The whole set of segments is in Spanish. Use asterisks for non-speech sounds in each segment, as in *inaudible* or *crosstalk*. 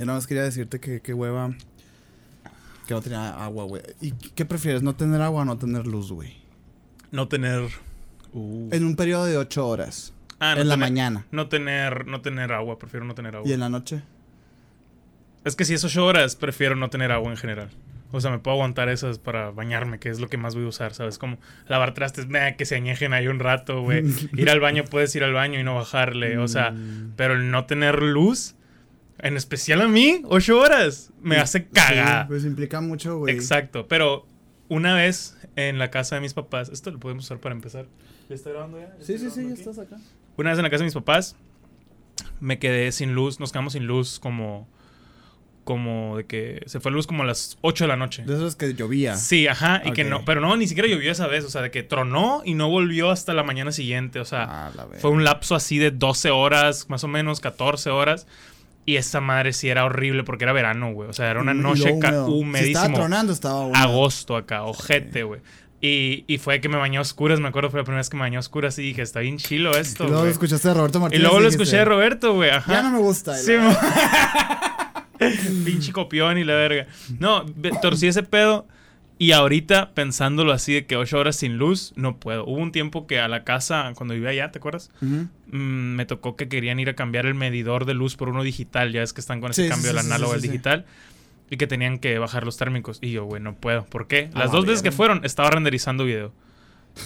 Yo nada más quería decirte que, que hueva. Que no tenía agua, güey. ¿Y qué prefieres? ¿No tener agua o no tener luz, güey? No tener. Uh. En un periodo de ocho horas. Ah, no en la mañana. No tener, no tener agua, prefiero no tener agua. ¿Y en la noche? Es que si es ocho horas, prefiero no tener agua en general. O sea, me puedo aguantar esas para bañarme, que es lo que más voy a usar, ¿sabes? Como lavar trastes, meh, que se añejen ahí un rato, güey. *laughs* ir al baño, puedes ir al baño y no bajarle. O sea, Mm. pero el no tener luz, en especial a mí, ocho horas, me hace cagar. Sí, pues implica mucho, güey. Exacto, pero una vez en la casa de mis papás, esto lo podemos usar para empezar. ¿Ya está grabando ya? ¿Ya Sí, sí, sí, ya estás acá. Una vez en la casa de mis papás, me quedé sin luz, nos quedamos sin luz como como de que se fue la luz como a las 8 de la noche. De esos que llovía. Sí, ajá, y que no, pero no, ni siquiera llovió esa vez, o sea, de que tronó y no volvió hasta la mañana siguiente, o sea, Ah, fue un lapso así de 12 horas, más o menos 14 horas. Y esa madre sí era horrible porque era verano, güey. O sea, era una Y noche. Si estaba tronando, estaba húmedo. agosto acá, ojete, güey. Y, y fue que me bañé a oscuras, me acuerdo, fue la primera vez que me bañé a oscuras y dije, está bien chilo Y esto, luego lo güey. escuchaste a Roberto Y Martínez. luego lo escuché de Roberto, güey, ajá. Ya no me gusta. Sí, *laughs* Pinche copión y la verga. No, torcí ese pedo. Y ahorita, pensándolo así de que ocho horas sin luz, no puedo. Hubo un tiempo que a la casa, cuando vivía allá, ¿te acuerdas? Mm, me tocó que querían ir a cambiar el medidor de luz por uno digital. Ya es que están con ese Sí, cambio sí, del sí, análogo al digital. Y que tenían que bajar los térmicos. Y yo, güey, no puedo. ¿Por qué? Las la dos veces que fueron, estaba renderizando video.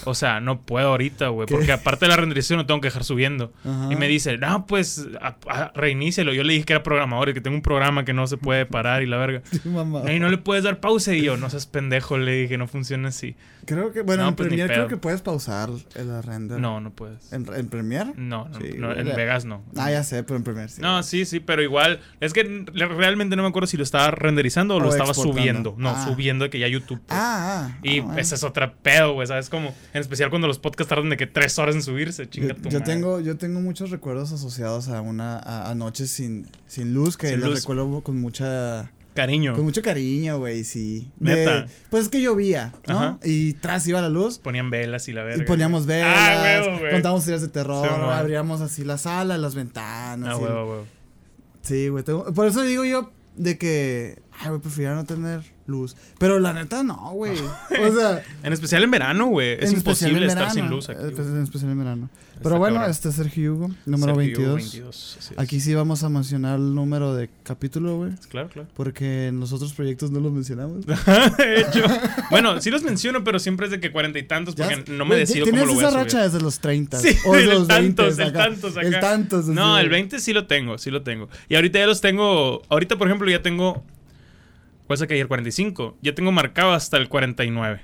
O sea, no puedo ahorita, güey. Porque aparte de la renderización, lo tengo que dejar subiendo. Ajá. Y me dice, no, pues a- a- reinícialo. Yo le dije que era programador y que tengo un programa que no se puede parar y la verga. *laughs* Sí, mamá. Y no le puedes dar pausa. Y yo, no seas pendejo, le dije, no funciona así. Creo que, bueno, No, en pues, Premiere creo que puedes pausar el render. No, no puedes. ¿En, en Premiere? No, no, Sí, no, en. Vegas no. Ah, ya sé, pero en Premiere sí. No, sí, sí, pero igual. Es que re- realmente no me acuerdo si lo estaba renderizando o, lo estaba exportando. subiendo. No, Ah. subiendo de que ya YouTube. pues. Ah, ah. y ah, bueno. ese es otra pedo, güey, ¿sabes? Como, en especial cuando los podcasts tardan de que tres horas en subirse, chinga Yo, tu yo madre. tengo, yo tengo muchos recuerdos asociados a una a, a noches sin, sin luz que Sin los recuerdo con mucha Cariño. con mucho cariño, güey, sí. De- Neta. pues es que llovía, ¿no? Ajá. Y tras iba la luz Ponían velas y la verga. y poníamos güey. velas, Ah, huevo, güey. contábamos historias de terror, Sí, abríamos así la sala, las ventanas. Ah, huevo, huevo. Sí, güey. tengo- Por eso digo yo de que, ay, güey, prefiero no tener luz. Pero la neta no, güey. O sea, *laughs* En especial en verano, güey. Es imposible estar sin luz aquí. eh, güey. pues, En especial en verano. Está Pero bueno, cabrón. este es Sergio Hugo, número Sergio 22. 22, así es. Aquí sí vamos a mencionar el número de capítulo, güey. Claro, claro. Porque en los otros proyectos no los mencionamos. *laughs* de hecho. Bueno, sí los menciono, pero siempre es de que cuarenta y tantos, Ya- porque no me decido cómo lo voy a esa racha desde los 30. Sí, o el los 20 tantos, el acá. tantos acá. El tantos. No, así. el 20 sí lo tengo, sí lo tengo. Y ahorita ya los tengo. Ahorita, por ejemplo, ya tengo. ¿Cuál saqué ayer? 45. Ya tengo marcado hasta el 49.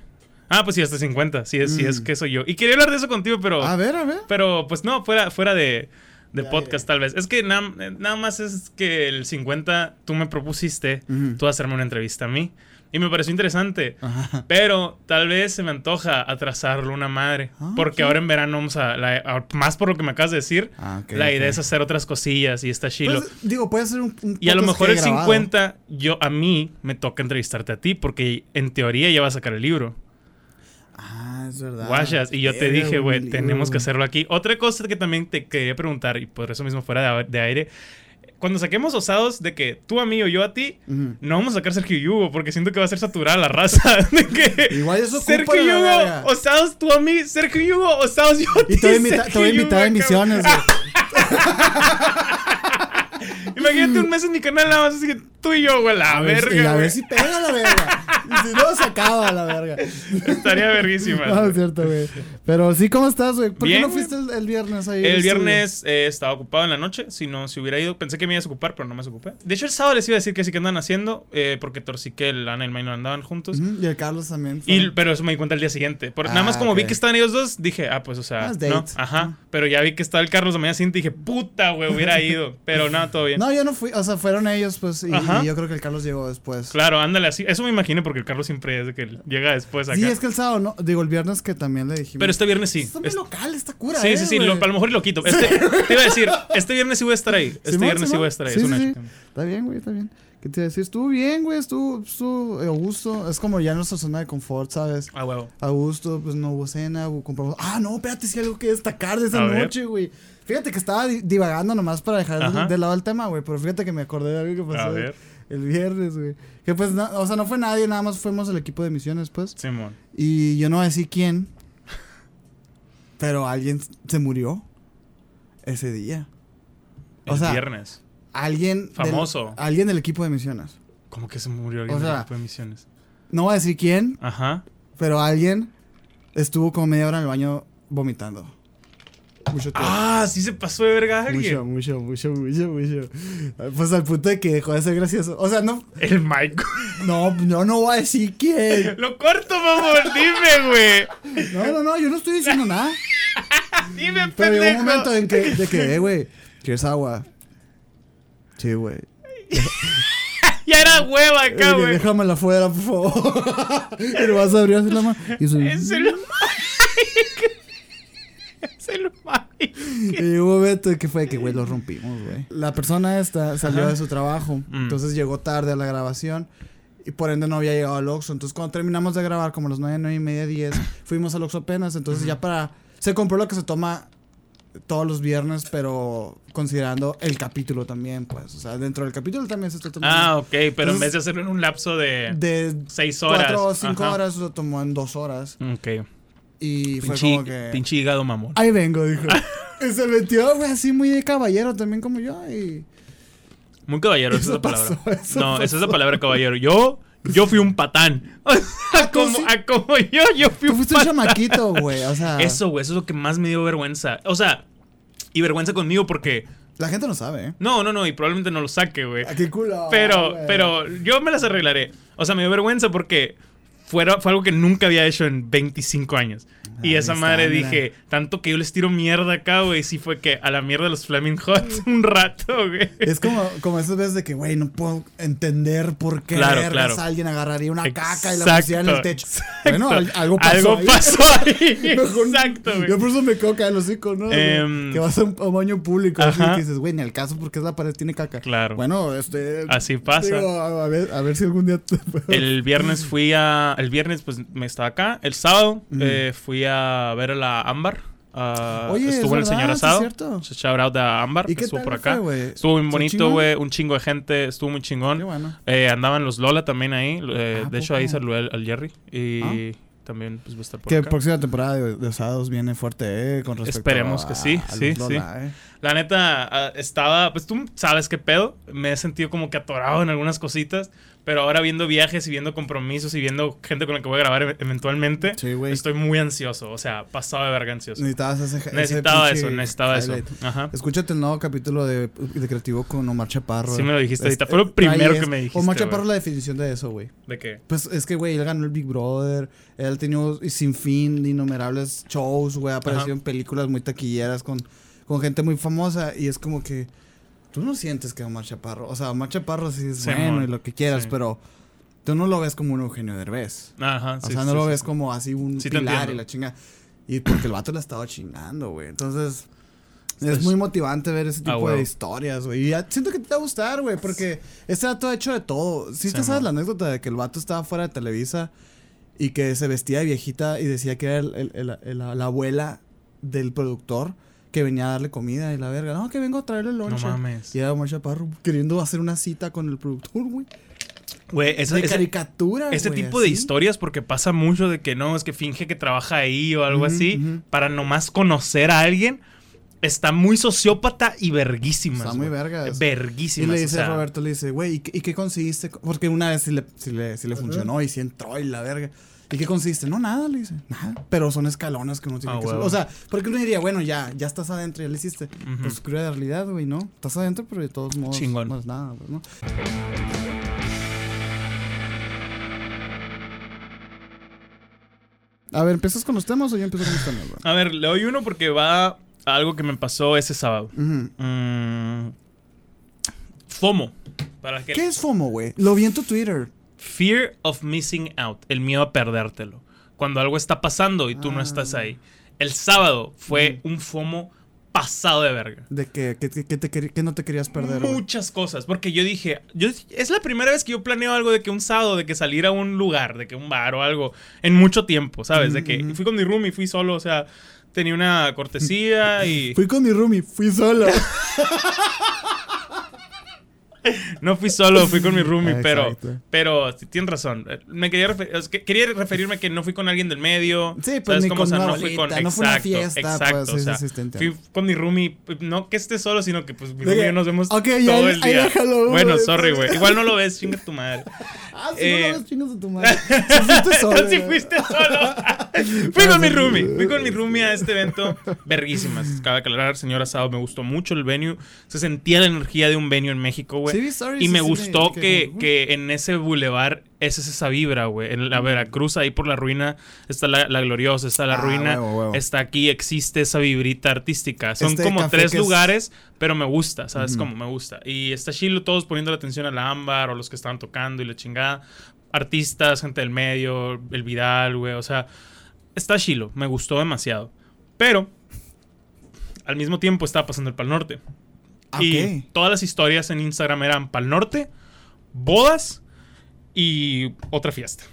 Ah, pues sí, hasta 50. Sí es, sí es Mm. que soy yo. Y quería hablar de eso contigo, pero. A ver, a ver. Pero pues no, fuera, fuera de, de Ya, podcast ya. tal vez. Es que na- nada más es que el 50 tú me propusiste Ujú. tú hacerme una entrevista a mí. Y me pareció interesante. Ajá. Pero tal vez se me antoja atrasarlo una madre. Ah, porque ahora en verano vamos a, la- a- Más por lo que me acabas de decir. Ah, la idea es hacer otras cosillas y está chilo. Pues, digo, puede ser un, un y a lo mejor el grabado. 50, yo a mí me toca entrevistarte a ti. Porque en teoría ya va a sacar el libro. Ah, es verdad. Guachas. Y yo te dije, güey, tenemos que hacerlo aquí. Otra cosa que también te quería preguntar, y por eso mismo fuera de, de aire. Cuando saquemos osados de que tú a mí o yo a ti, no vamos a sacar Sergio y Hugo, porque siento que va a ser saturada la raza. *laughs* De que Igual eso Sergio y la Hugo, verga. osados tú a mí, Sergio y Hugo, osados yo a ti. Y te voy a invitar, a y *laughs* Imagínate un mes en mi canal nada más así que tú y yo, güey, la A ver, verga. y a ver si pega la verga. Y si no, se acaba la verga. Estaría verguísima. No, es cierto, güey. Pero sí, ¿cómo estás, güey? ¿Por Bien, qué no fuiste el, el viernes ahí? El estudio? viernes eh, estaba ocupado en la noche. Si no, si hubiera ido, pensé que me ibas a ocupar, pero no me ocupé. De hecho, el sábado les iba a decir que sí que andan haciendo, eh, porque Torcique, el Ana y el Maino andaban juntos. Ujú, Y el Carlos también. fue. Y, pero eso me di cuenta el día siguiente. Por- nada más Ah, como vi que estaban ellos dos, dije, ah, pues, o sea, Ah, no, ajá. Ah. Pero ya vi que estaba el Carlos la mañana siguiente y dije, puta, güey, hubiera ido. Pero nada, todo bien. No, yo no fui. O sea, fueron ellos, pues. Y, yo creo que el Carlos llegó después. Claro, ándale así. Eso me imagino porque el Carlos siempre es de que llega después acá. Sí, es que el sábado, no. Digo, el viernes que también le dijimos. Pero este viernes sí. Está muy Es- local, está cura. sí, eh, sí, sí. güey. lo- a lo mejor lo quito. Este, te iba a decir, este viernes sí voy a estar ahí. Este Simón, viernes sí voy a estar ahí. Sí, es sí, sí. Está bien, güey, está bien. ¿Qué te iba a decir? Estuvo bien, güey. Estuvo, estuvo a gusto. Es como ya nuestra zona de confort, ¿sabes? Ah, huevo. A gusto, pues no hubo cena, compramos. Ah, no, espérate, sí hay algo que destacar de esa A ver. noche, güey. Fíjate que estaba di- divagando nomás para dejar de, de lado el tema, güey. Pero fíjate que me acordé de algo que pasó A ver. el viernes, güey. Que pues, no- o sea, no fue nadie, nada más fuimos el equipo de misiones, pues. Simón. Y yo no voy a decir quién, pero alguien se murió ese día. O El sea, viernes. Alguien. del- Famoso. alguien del equipo de misiones. ¿Cómo que se murió alguien O del equipo de misiones? No voy a decir quién, Ajá. pero alguien estuvo como media hora en el baño vomitando. Mucho tiempo. Ah, sí se pasó de verga mucho, alguien. mucho, mucho, mucho, mucho. Pues al punto de que dejó de ser gracioso. O sea, no, El Mike. *laughs* no, no, no voy a decir quién. Lo corto, mamón. Dime, güey. No, no, no, yo no estoy diciendo nada. *laughs* Dime, Pero pendejo. un momento en que, de que, eh, güey, ¿quieres agua? Sí, güey. *laughs* Ya era hueva acá, güey. Déjamela afuera, por favor. *laughs* y le vas a abrir así la mano. Y, eso- Es el. Es el y llegó un momento en que fue que, güey, lo rompimos, güey. La persona esta salió Ajá. de su trabajo. Mm. Entonces llegó tarde a la grabación. Y por ende no había llegado al Oxxo. Entonces cuando terminamos de grabar, como a las 9, 9 y media, 10, fuimos al Oxxo apenas. Entonces ya para... Se compró lo que se toma todos los viernes, pero considerando el capítulo también, pues. O sea, dentro del capítulo también se está tomando... Ah, ok, pero en vez de hacerlo en un lapso de, de seis horas. cuatro o cinco Ajá. horas, lo tomó en dos horas. Ok. Y fue como que... pinche hígado mamón. Ahí vengo, dijo. *laughs* y se metió, güey, así muy de caballero también como yo. Y... Muy caballero, esa es la palabra. pasó, no, esa es la palabra caballero. Yo, yo fui un patán. *laughs* O sea, tú como, sí? a como yo, yo fui Tú un fuiste un patán. chamaquito, *laughs* güey. O sea, Eso, güey, eso es lo que más me dio vergüenza. O sea, y vergüenza conmigo porque. la gente no sabe, ¿eh? No, no, no, y probablemente no lo saque, güey. ¿A qué culo? Pero, pero yo me las arreglaré. O sea, me dio vergüenza porque fuera, fue algo que nunca había hecho en 25 años. Y esa está, madre mira. dije, tanto que yo les tiro mierda acá, güey, sí fue que a la mierda de los Flaming Hot un rato, güey. Es como, como esas veces de que, güey, no puedo entender por qué Claro, vergas claro. alguien agarraría una caca y la pusiera en el techo. exacto. Bueno, al- algo pasó Algo ahí. pasó ahí. *laughs* Mejor- Exacto, güey. Yo por eso me en los hocico, ¿no? Em, que vas a un, a un baño público así que dices, güey, ni al caso porque es la pared tiene caca. Claro. Bueno, este... Así pasa. digo, a, a ver, a ver si algún día te puedo- El viernes fui a. El viernes, pues me estaba acá. El sábado eh, fui a ver a la Ámbar. Ah, Oye, es estuvo en el señor sí es asado. cierto. Shout out a Ámbar, ¿Y que estuvo por fue, acá. güey? Estuvo muy ¿Estuvo bonito, güey. Un chingo de gente. Estuvo muy Qué chingón. bueno. Eh, andaban los Lola también ahí. eh, ¿A de hecho, ahí saludé al, al Jerry. Y también pues, va a estar por Que acá. próxima temporada de, de Osados viene fuerte, eh, con respecto Esperemos a- que sí, a sí, Lola, eh. La neta, ah, estaba, pues tú sabes qué pedo. Me he sentido como que atorado en algunas cositas. Pero ahora viendo viajes y viendo compromisos y viendo gente con la que voy a grabar e- eventualmente, Sí, estoy muy ansioso. O sea, pasado de verga ansioso. Necesitabas ese, Necesitaba eso, necesitaba eso. Ajá. Escúchate el nuevo capítulo de, de Creativo con Omar Chaparro. Sí me lo dijiste ahorita. Fue lo primero que me dijiste, Omar. Chaparro la definición de eso, güey. ¿De qué? Pues es que, güey, él ganó el Big Brother. Él ha tenido sin fin innumerables shows, güey. Ha aparecido Ajá. en películas muy taquilleras con, con gente muy famosa. Y es como que tú no sientes que Omar Chaparro. O sea, Omar Chaparro sí es Sí, bueno y lo que quieras, Sí. pero tú no lo ves como un Eugenio Derbez. Ajá, O sí, sea, sí, no lo ves como así un pilar y la chinga. Y porque el vato la estaba chingando, güey. Entonces, es Estás- muy motivante ver ese Ah, tipo de historias, güey. Y ya siento que te va a gustar, güey, porque este vato ha hecho de todo. Sí, te sabes la anécdota de que el vato estaba fuera de Televisa y que se vestía de viejita y decía que era el- el- el- el- la, la abuela del productor que venía a darle comida y la verga. No, que vengo a traerle el No lonche. mames. Y era Omar Chaparro queriendo hacer una cita con el productor, güey. Güey, ese, De caricatura, ese güey, tipo de así. historias, porque pasa mucho de que no, es que finge que trabaja ahí o algo Ujú, así, ujú. para nomás conocer a alguien, está muy sociópata y verguísimas. Está muy güey. vergas. Y le o dice sea, Roberto, le dice, güey, ¿y, qué- y qué conseguiste? Porque una vez sí le, sí le, sí le funcionó y sí entró y la verga. ¿Y qué consiste? No, nada, le dice. Nada. Pero son escalones que uno tiene Ah, que subir. O sea, porque uno diría, bueno, ya, ya estás adentro, ya le hiciste. Ujú. Pues cruda realidad, güey, ¿no? Estás adentro, pero de todos modos. Chingón. No es nada, pues, ¿no? A ver, ¿empiezas con los temas o yo empiezo con los temas, güey? A ver, le doy uno porque va a algo que me pasó ese sábado. Mm, FOMO. Para que ¿Qué es FOMO, güey? Lo vi en tu Twitter. Fear of missing out. El miedo a perdértelo. Cuando algo está pasando y tú no Ah. estás ahí. El sábado fue un FOMO pasado de verga. De que, que, que te no te querías perder. güey. Muchas cosas, porque yo dije, yo, es la primera vez que yo planeo algo de que un sábado, de que salir a un lugar, de que un bar o algo, en mucho tiempo, ¿sabes? De que fui con mi roomie, fui solo, o sea, tenía una cortesía y... Fui con mi roomie, fui solo. *laughs* *laughs* No fui solo, fui con mi roomie, *laughs* pero, pero sí, tienes razón. Me quería, quería referirme que no fui con alguien del medio. Sí, pues, ¿sabes ni cómo? O con sea, una no fui con no fue una exacto, fiesta, exacto, pues, o sí, sea, sí, sí, fui con mi roomie, no que esté solo, sino que pues mi roomie y yo nos vemos ok, todo ya, el día. déjalo, bueno, sorry, pues. güey. Igual no lo ves, chinga tu madre. *laughs* Ah, Eh, no lo ves, chingas a tu madre. Si fuiste solo. si fuiste solo. Fui con mi sí. roomie. Fui con mi roomie a este evento. Verguísimas. Cabe aclarar, señor Asado, me gustó mucho el venue. Se sentía la energía de un venue en México, güey. Sí, y me sí, gustó que, que- que en ese bulevar es esa vibra, güey. En la Veracruz, ahí por la ruina, está la, la gloriosa, está la Ah, ruina. huevo, huevo. Está aquí, existe esa vibrita artística. Son Este como tres es- lugares, pero me gusta, ¿sabes? Ujú. Como me gusta. Y está chilo todos poniendo la atención a la ámbar o los que estaban tocando y la chingada. Artistas, gente del medio, el Vidal, güey. O sea, está chilo. Me gustó demasiado. Pero, al mismo tiempo estaba pasando el Pal Norte. Ah, Y ok. todas las historias en Instagram eran Pal Norte, bodas y otra fiesta.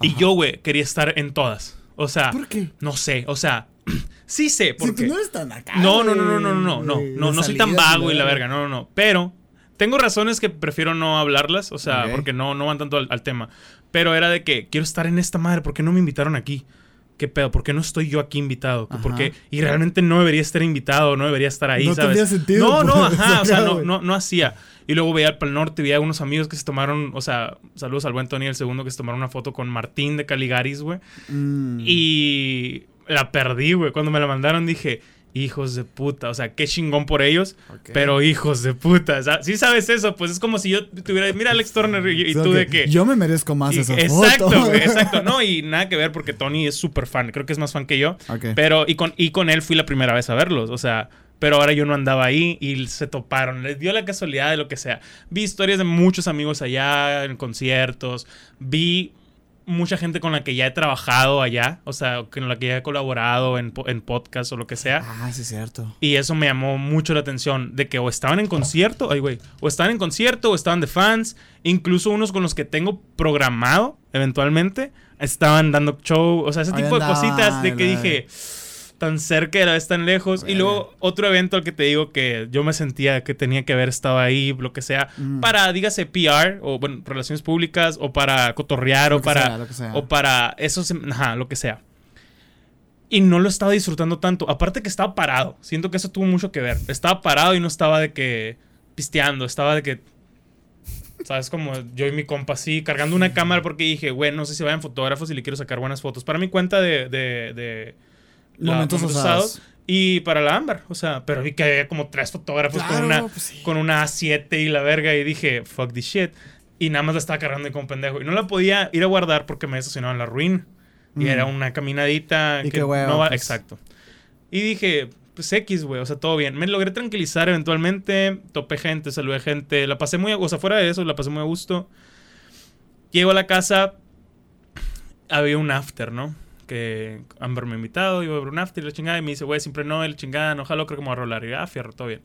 Y Ajá. yo, güey, quería estar en todas. O sea, ¿Por qué? no sé, o sea, *clears throat* sí sé Si por tú qué. no eres tan acá. No, no, no, no, no, no, no, no, de no soy tan vago y la verga, no, no, no. Pero tengo razones que prefiero no hablarlas, o sea, Ok. porque no, no van tanto al, al tema. Pero era de que quiero estar en esta madre, ¿por qué no me invitaron aquí? ¿Qué pedo? ¿Por qué no estoy yo aquí invitado? ¿Por Ajá. qué? Y realmente no debería estar invitado, no debería estar ahí, No ¿sabes? tendría sentido, No, no, pues, ajá, *laughs* o sea, no, no, no hacía. Y luego veía al Pal Norte, veía unos amigos que se tomaron, o sea, saludos al buen Tony el segundo que se tomaron una foto con Martín de Caligaris, güey. Mm. Y la perdí, güey. Cuando me la mandaron dije, hijos de puta. O sea, qué chingón por ellos, pero hijos de puta. O sea, si sabes eso, pues es como si yo tuviera, mira Alex Turner y, y tú de que. Yo me merezco más y- esa exacto, foto. *laughs* exacto. No, y nada que ver porque Tony es súper fan. Creo que es más fan que yo. Ok. Pero, y con, y con él fui la primera vez a verlos. O sea, pero ahora yo no andaba ahí y se toparon. Les dio la casualidad de lo que sea. Vi historias de muchos amigos allá en conciertos. Vi mucha gente con la que ya he trabajado allá. O sea, con la que ya he colaborado en, en podcast o lo que sea. Ah, sí, es cierto. Y eso me llamó mucho la atención de que o estaban en concierto, ay güey, o estaban en concierto o estaban de fans, incluso unos con los que tengo programado eventualmente estaban dando show, o sea, ese tipo de cositas de que dije tan cerca y a la vez tan lejos. Y luego otro evento al que te digo que yo me sentía que tenía que haber estado ahí, lo que sea, Mm. para, dígase, PR o, bueno, relaciones públicas o para cotorrear Lo o para, sea, o para eso, se- ajá, lo que sea. Y no lo estaba disfrutando tanto. Aparte que estaba parado. Siento que eso tuvo mucho que ver. Estaba parado y no estaba de que pisteando. Estaba de que, ¿sabes? Como yo y mi compa así, cargando una cámara porque dije, güey, no sé si vayan fotógrafos y le quiero sacar buenas fotos. Para mi cuenta de... de, de la- Momentos osados. Y para la Ámbar. O sea, pero vi que había como tres fotógrafos con Claro, una pues sí. con una A7 y la verga y dije, fuck this shit. Y nada más la estaba cargando como pendejo. Y no la podía ir a guardar porque me estacionaba en la ruina. Y Mm. era una caminadita. Y que qué hueva, no va- pues. Exacto. Y dije, pues X, güey, o sea, todo bien. Me logré tranquilizar eventualmente. Topé gente, saludé gente. La pasé muy O sea, fuera de eso, la pasé muy a gusto. Llego a la casa. Había un after, ¿no? Que Amber me ha invitado. Iba a ver un after y la chingada. Y me dice, güey, siempre no, el chingada, no jalo, creo que me voy a rolar. Y yo, ah, fierro, todo bien.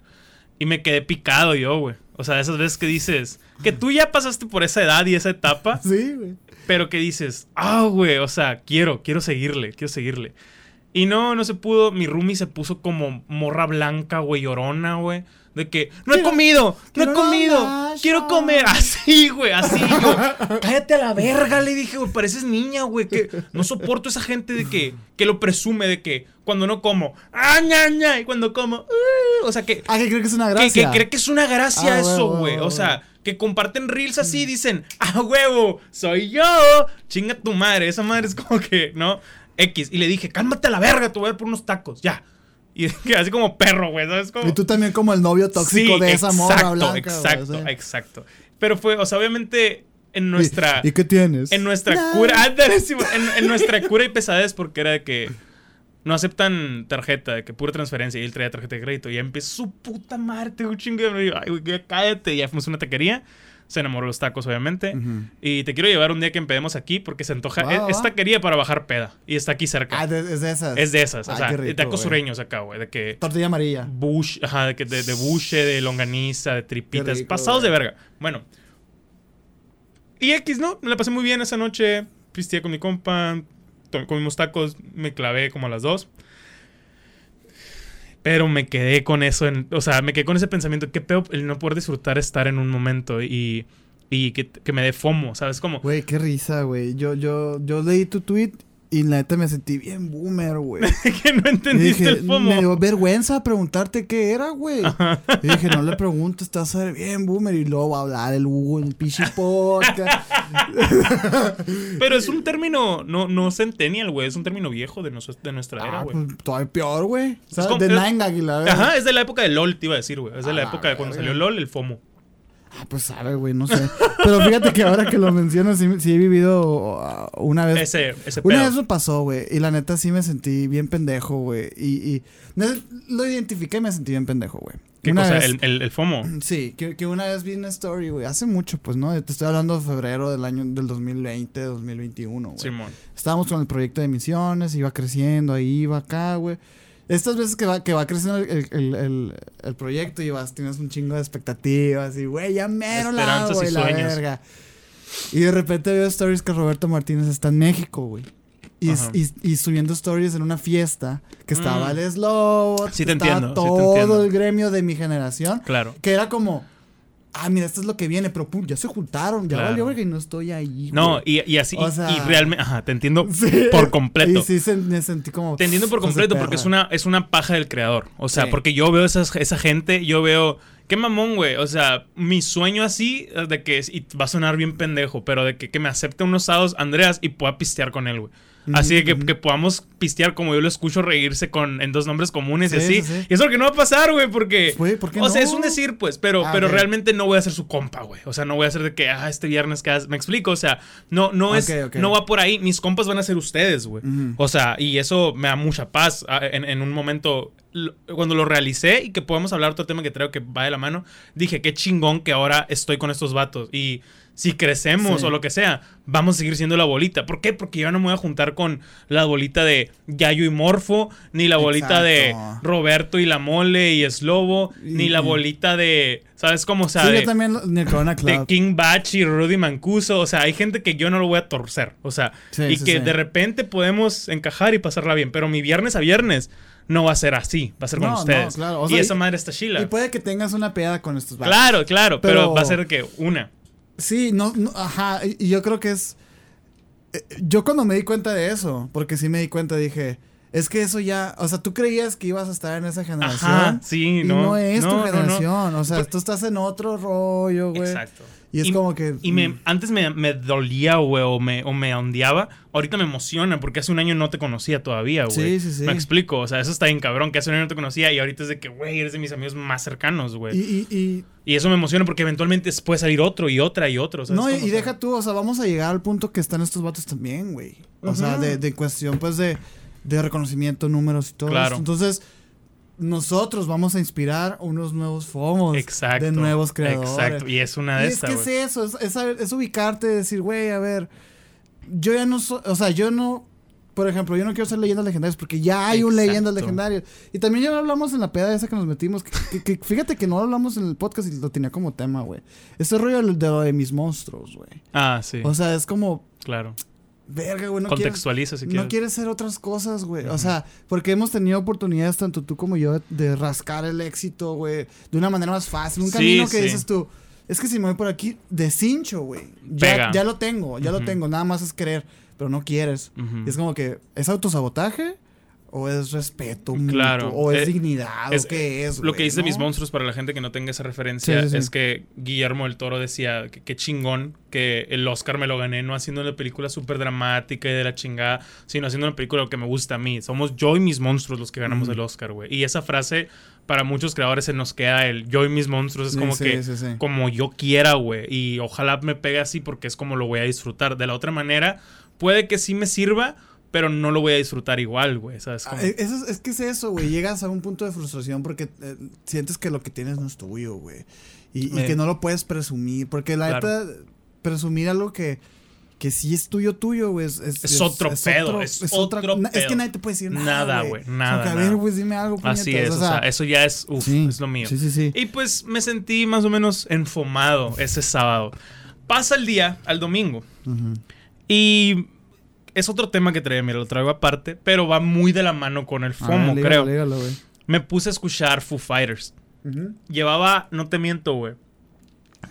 Y me quedé picado yo, güey. O sea, esas veces que dices que tú ya pasaste por esa edad y esa etapa, *laughs* Sí, güey. pero que dices, ah, güey, o sea, quiero, quiero seguirle, quiero seguirle. Y no, no se pudo. Mi roomie se puso como morra blanca, güey, llorona, güey. De que, no he comido, no he comido, quiero Dasha". comer. *laughs* Así, güey, así. Yo, *laughs* cállate a la verga, le dije, güey, pareces niña, güey. Que no soporto esa gente de que, que lo presume de que cuando no como, ah, ña, ña, y cuando como, "Uh", o sea, que, Ah, que creo que es una gracia. que cree que es una gracia Ah, eso, güey. O sea, que comparten reels así y dicen, ah, huevo, soy yo. Chinga tu madre. Esa madre es como que, ¿no? X. Y le dije, cálmate a la verga, te voy a ver por unos tacos, ya. Y *laughs* así como perro, güey, ¿sabes? Como... Y tú también como el novio tóxico Sí, de esa morra blanca. Exacto, sí. exacto. Pero fue, o sea, obviamente en nuestra... ¿Y, y qué tienes? En nuestra cura. *laughs* ándale, sí, en, en nuestra cura y pesadez, porque era de que no aceptan tarjeta, de que pura transferencia. Y él traía tarjeta de crédito. Y ya empezó su puta madre, un chingo de. y yo, Ay, güey, cállate. Y ya fuimos a una taquería. Se enamoró de los tacos, obviamente. Y te quiero llevar un día que empedemos aquí porque se antoja. Va, es, va. es taquería para bajar peda. Y está aquí cerca. Ah, es de esas. es de esas. O sea, rico, tacos sureños acá, güey. De que. Tortilla amarilla. Bush, ajá, de, que de, de buche, de longaniza, de tripitas. rico, pasados de verga. Bueno. Y X, ¿no? Me la pasé muy bien esa noche. Pisteé con mi compa. Comimos tacos. Me clavé como a las dos. Pero me quedé con eso. En, o sea, me quedé con ese pensamiento. Qué peor el no poder disfrutar estar en un momento y, y que, que me dé fomo, ¿sabes? Como. Güey, qué risa, güey. Yo, yo, yo leí tu tweet y la neta me sentí bien boomer, güey. *laughs* que no entendiste dije, el fomo. me dio vergüenza preguntarte qué era, güey. Y dije, no le preguntes, te vas a ver bien boomer. Y luego va a hablar el Hugo en el pichi. *laughs* Pero es un *laughs* término, no, no centennial, güey. Es un término viejo de, nos- de nuestra era, ah, güey. pues todavía peor, güey. O sea, como- de Nine. Ajá, es de la época de LOL, te iba a decir, güey. Es de la la época de cuando salió LOL, el FOMO. Ah, pues sabe, güey, no sé. Pero fíjate que ahora que lo mencionas, sí, sí he vivido ah, una vez. Ese, ese Una pedo. vez me pasó, güey. Y la neta sí me sentí bien pendejo, güey. Y, y lo identifiqué y me sentí bien pendejo, güey. ¿Qué Una cosa? vez- El, el, el FOMO. Sí, que, que una vez vi una story, güey. Hace mucho, pues, ¿no? Te estoy hablando de febrero del año del 2020, 2021, güey. Simón. Estábamos con el proyecto de misiones, iba creciendo, ahí iba acá, güey. Estas veces que va, que va creciendo el, el, el, el proyecto y vas, tienes un chingo de expectativas y, güey, ya mero la hago, y la sueños. verga. Y de repente veo stories que Roberto Martínez está en México, güey. Y, y, y subiendo stories en una fiesta que estaba Mm. el Slow, Sí te estaba entiendo, sí te todo entiendo. el gremio de mi generación, Claro. que era como, ah, mira, esto es lo que viene, pero pum, ya se juntaron, ya Claro. valió verga y no estoy ahí. No, y, y así, O y- sea- y realmente, ajá, te entiendo *laughs* Sí. por completo. Y sí se- me sentí como. Te entiendo por completo porque es una, es una paja del creador. O sea, Sí. porque yo veo esas, esa gente, yo veo. Qué mamón, güey. O sea, mi sueño así, de que. Y va a sonar bien pendejo, pero de que, que me acepte unos sábados Andreas y pueda pistear con él, güey. Así que, podamos pistear como yo lo escucho reírse con, en dos nombres comunes y Sí, así. sí. Y eso es lo que no va a pasar, güey, porque. Güey, ¿por qué o sea, es un decir, pues, pero, Ah, pero realmente no voy a ser su compa, güey. O sea, no voy a hacer de que, ah, este viernes que Me explico, o sea, no, no es. No va por ahí. Mis compas van a ser ustedes, güey. O sea, y eso me da mucha paz ah, en, en un momento. Cuando lo realicé y que podemos hablar otro tema que creo que va de la mano, dije, qué chingón que ahora estoy con estos vatos. Y si crecemos Sí. o lo que sea, vamos a seguir siendo la bolita. ¿Por qué? Porque yo no me voy a juntar con la bolita de Yayo y Morfo, ni la bolita de. Roberto y la Mole y Slobo, Y- ni la bolita de. ¿Sabes cómo? O sea, Sí, de- yo también en el Corona de. King Batch y Rudy Mancuso. O sea, hay gente que yo no lo voy a torcer. O sea, Sí, y que de repente podemos encajar y pasarla bien. Pero mi viernes a viernes no va a ser así. Va a ser con no, ustedes. claro. O y esa y- madre está Y chila. puede que tengas una pegada con estos vatos. Claro, claro. Pero, Pero- va a ser que una. Sí, no, ajá. Y, y yo creo que es. eh, Yo cuando me di cuenta de eso, porque sí me di cuenta, dije. Es que eso ya. O sea, tú creías que ibas a estar en esa generación. Ajá, sí, y no. no, es no, tu no. generación. O sea, Por- tú estás en otro rollo, güey. Exacto. Y es como que. Y me, mm, antes me, me dolía, güey, o me, o me ondeaba. Ahorita me emociona porque hace un año no te conocía todavía, güey. Sí, sí, sí. Me explico. O sea, eso está bien cabrón. Que hace un año no te conocía y ahorita es de que, güey, eres de mis amigos más cercanos, güey. Y, Y, y, y- eso me emociona porque eventualmente puede salir otro y otra y otro. ¿sabes no, y, deja tú, o sea, vamos a llegar al punto que están estos vatos también, güey. O sea, de, de cuestión, pues, de, de reconocimiento, números y todo Claro. esto. Entonces, nosotros vamos a inspirar unos nuevos FOMOS Exacto. de nuevos creadores. Exacto. Y es una de es estas, que es eso, es, es es ubicarte, decir, güey, a ver, yo ya no soy, o sea, yo no, por ejemplo, yo no quiero ser leyendas legendarias porque ya hay un leyendas legendarias. Y también ya lo hablamos en la peda esa que nos metimos, que, que- que fíjate que no lo hablamos en el podcast y lo tenía como tema, güey. Ese rollo de lo de mis monstruos, güey. Ah, sí. O sea, es como, claro. Verga, güey, no quieres... Contextualiza si No quieres. quieres hacer otras cosas, güey. O sea, porque hemos tenido oportunidades, tanto tú como yo, de, rascar el éxito, güey, de una manera más fácil. Un Sí, camino que sí. dices tú, es que si me voy por aquí, de cincho, güey. Ya, ya lo tengo, ya lo tengo. Nada más es querer, pero no quieres. Y es como que, ¿es autosabotaje? ¿O es respeto? mutuo? ¿O es Eh, dignidad? es- ¿O qué es? Lo que dice no? mis monstruos para la gente que no tenga esa referencia Sí, sí, sí. es que Guillermo del Toro decía que qué chingón que el Oscar me lo gané no haciendo una película súper dramática y de la chingada, sino haciendo una película que me gusta a mí. Somos yo y mis monstruos los que ganamos el Oscar, güey. Y esa frase para muchos creadores se nos queda el yo y mis monstruos es como que como yo quiera, güey. Y ojalá me pegue así porque es como lo voy a disfrutar. De la otra manera, puede que sí me sirva, pero no lo voy a disfrutar igual, güey, ¿sabes? Ah, Como- eh, eso es, es que es eso, güey. Llegas a un punto de frustración porque eh, sientes que lo que tienes no es tuyo, güey. Y, y que no lo puedes presumir. Porque la Claro. neta, presumir algo que, que sí es tuyo, tuyo, güey. Es, es, Es otro pedo, es otro na- Es que pedo. nadie te puede decir nada. Nada, güey, nada, que, a nada. ver, pues dime algo, Así puñetas, es, o sea, eso ya es, uf, sí, es lo mío. Sí, sí, sí. Y pues me sentí más o menos enfomado ese sábado. Pasa el día al domingo. Y es otro tema que traía, mira, lo traigo aparte, pero va muy de la mano con el A FOMO, creo. Ah. Me puse a escuchar Foo Fighters. Llevaba, no te miento, güey.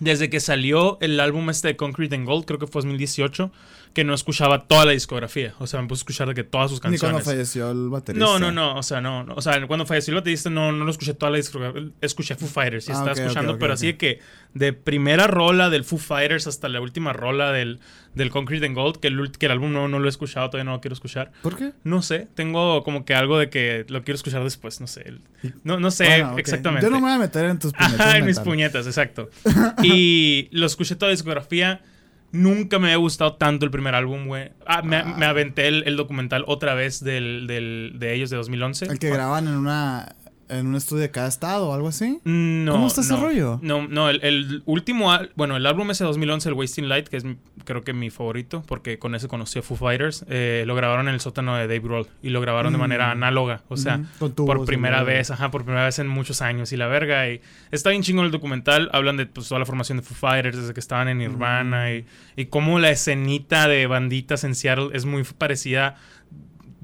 Desde que salió el álbum este de Concrete and Gold, creo que fue 2018, que no escuchaba toda la discografía. O sea, me puse a escuchar de que todas sus Ni cuando canciones. falleció el baterista. No, no, no, o sea, no, no, o sea, cuando falleció el baterista no, no lo escuché toda la discografía, escuché Foo Fighters, y Ah, estaba escuchando, pero así de que de primera rola del Foo Fighters hasta la última rola del, del Concrete and Gold, que el, que el álbum no, no lo he escuchado, todavía no lo quiero escuchar. ¿Por qué? No sé, tengo como que algo de que lo quiero escuchar después, no sé. No, no sé Bueno, exactamente. Yo no me voy a meter en tus puñetas Ajá, en mis puñetas, exacto. *laughs* Y lo escuché toda la discografía. Nunca me había gustado tanto el primer álbum, güey. Ah, me, Ah. me aventé el, el documental otra vez del, del- de ellos de 2011. El que graban en una en un estudio de cada estado o algo así. No, ¿Cómo está ese no. rollo? No, no, el, el último, al- bueno, el álbum ese de 2011, el Wasting Light, que es mi- creo que mi favorito, porque con ese conocí a Foo Fighters, eh, lo grabaron en el sótano de Dave Grohl y lo grabaron de Mm. manera análoga, o sea, Ujú, con tubos por primera vez, ajá, por primera vez en muchos años y la verga. Y está bien chingón el documental, hablan de pues, toda la formación de Foo Fighters desde que estaban en Nirvana y, y cómo la escenita de banditas en Seattle es muy parecida.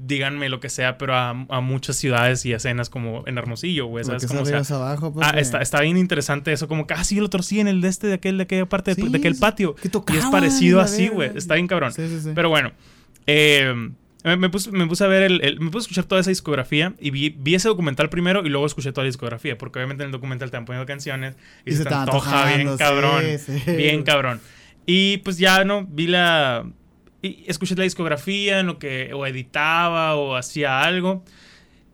Díganme lo que sea, pero a, a muchas ciudades y escenas como en Hermosillo, güey. ¿Sabes cómo sea? abajo, pues, Ah, está, está bien interesante eso, como que, ah, sí, yo lo torcí en el de este, de aquel, de aquella parte, de, Sí, de aquel patio. que Y es tocaban parecido así, güey. Está bien cabrón. Sí, sí, sí. Pero bueno, eh, me, me puse, me puse a ver el, el- Me puse a escuchar toda esa discografía y vi, vi ese documental primero y luego escuché toda la discografía, porque obviamente en el documental te van poniendo canciones y, se, te antoja bien cabrón. Bien cabrón. Y pues ya, ¿no? Vi la. Y escuché la discografía en lo que o editaba o hacía algo.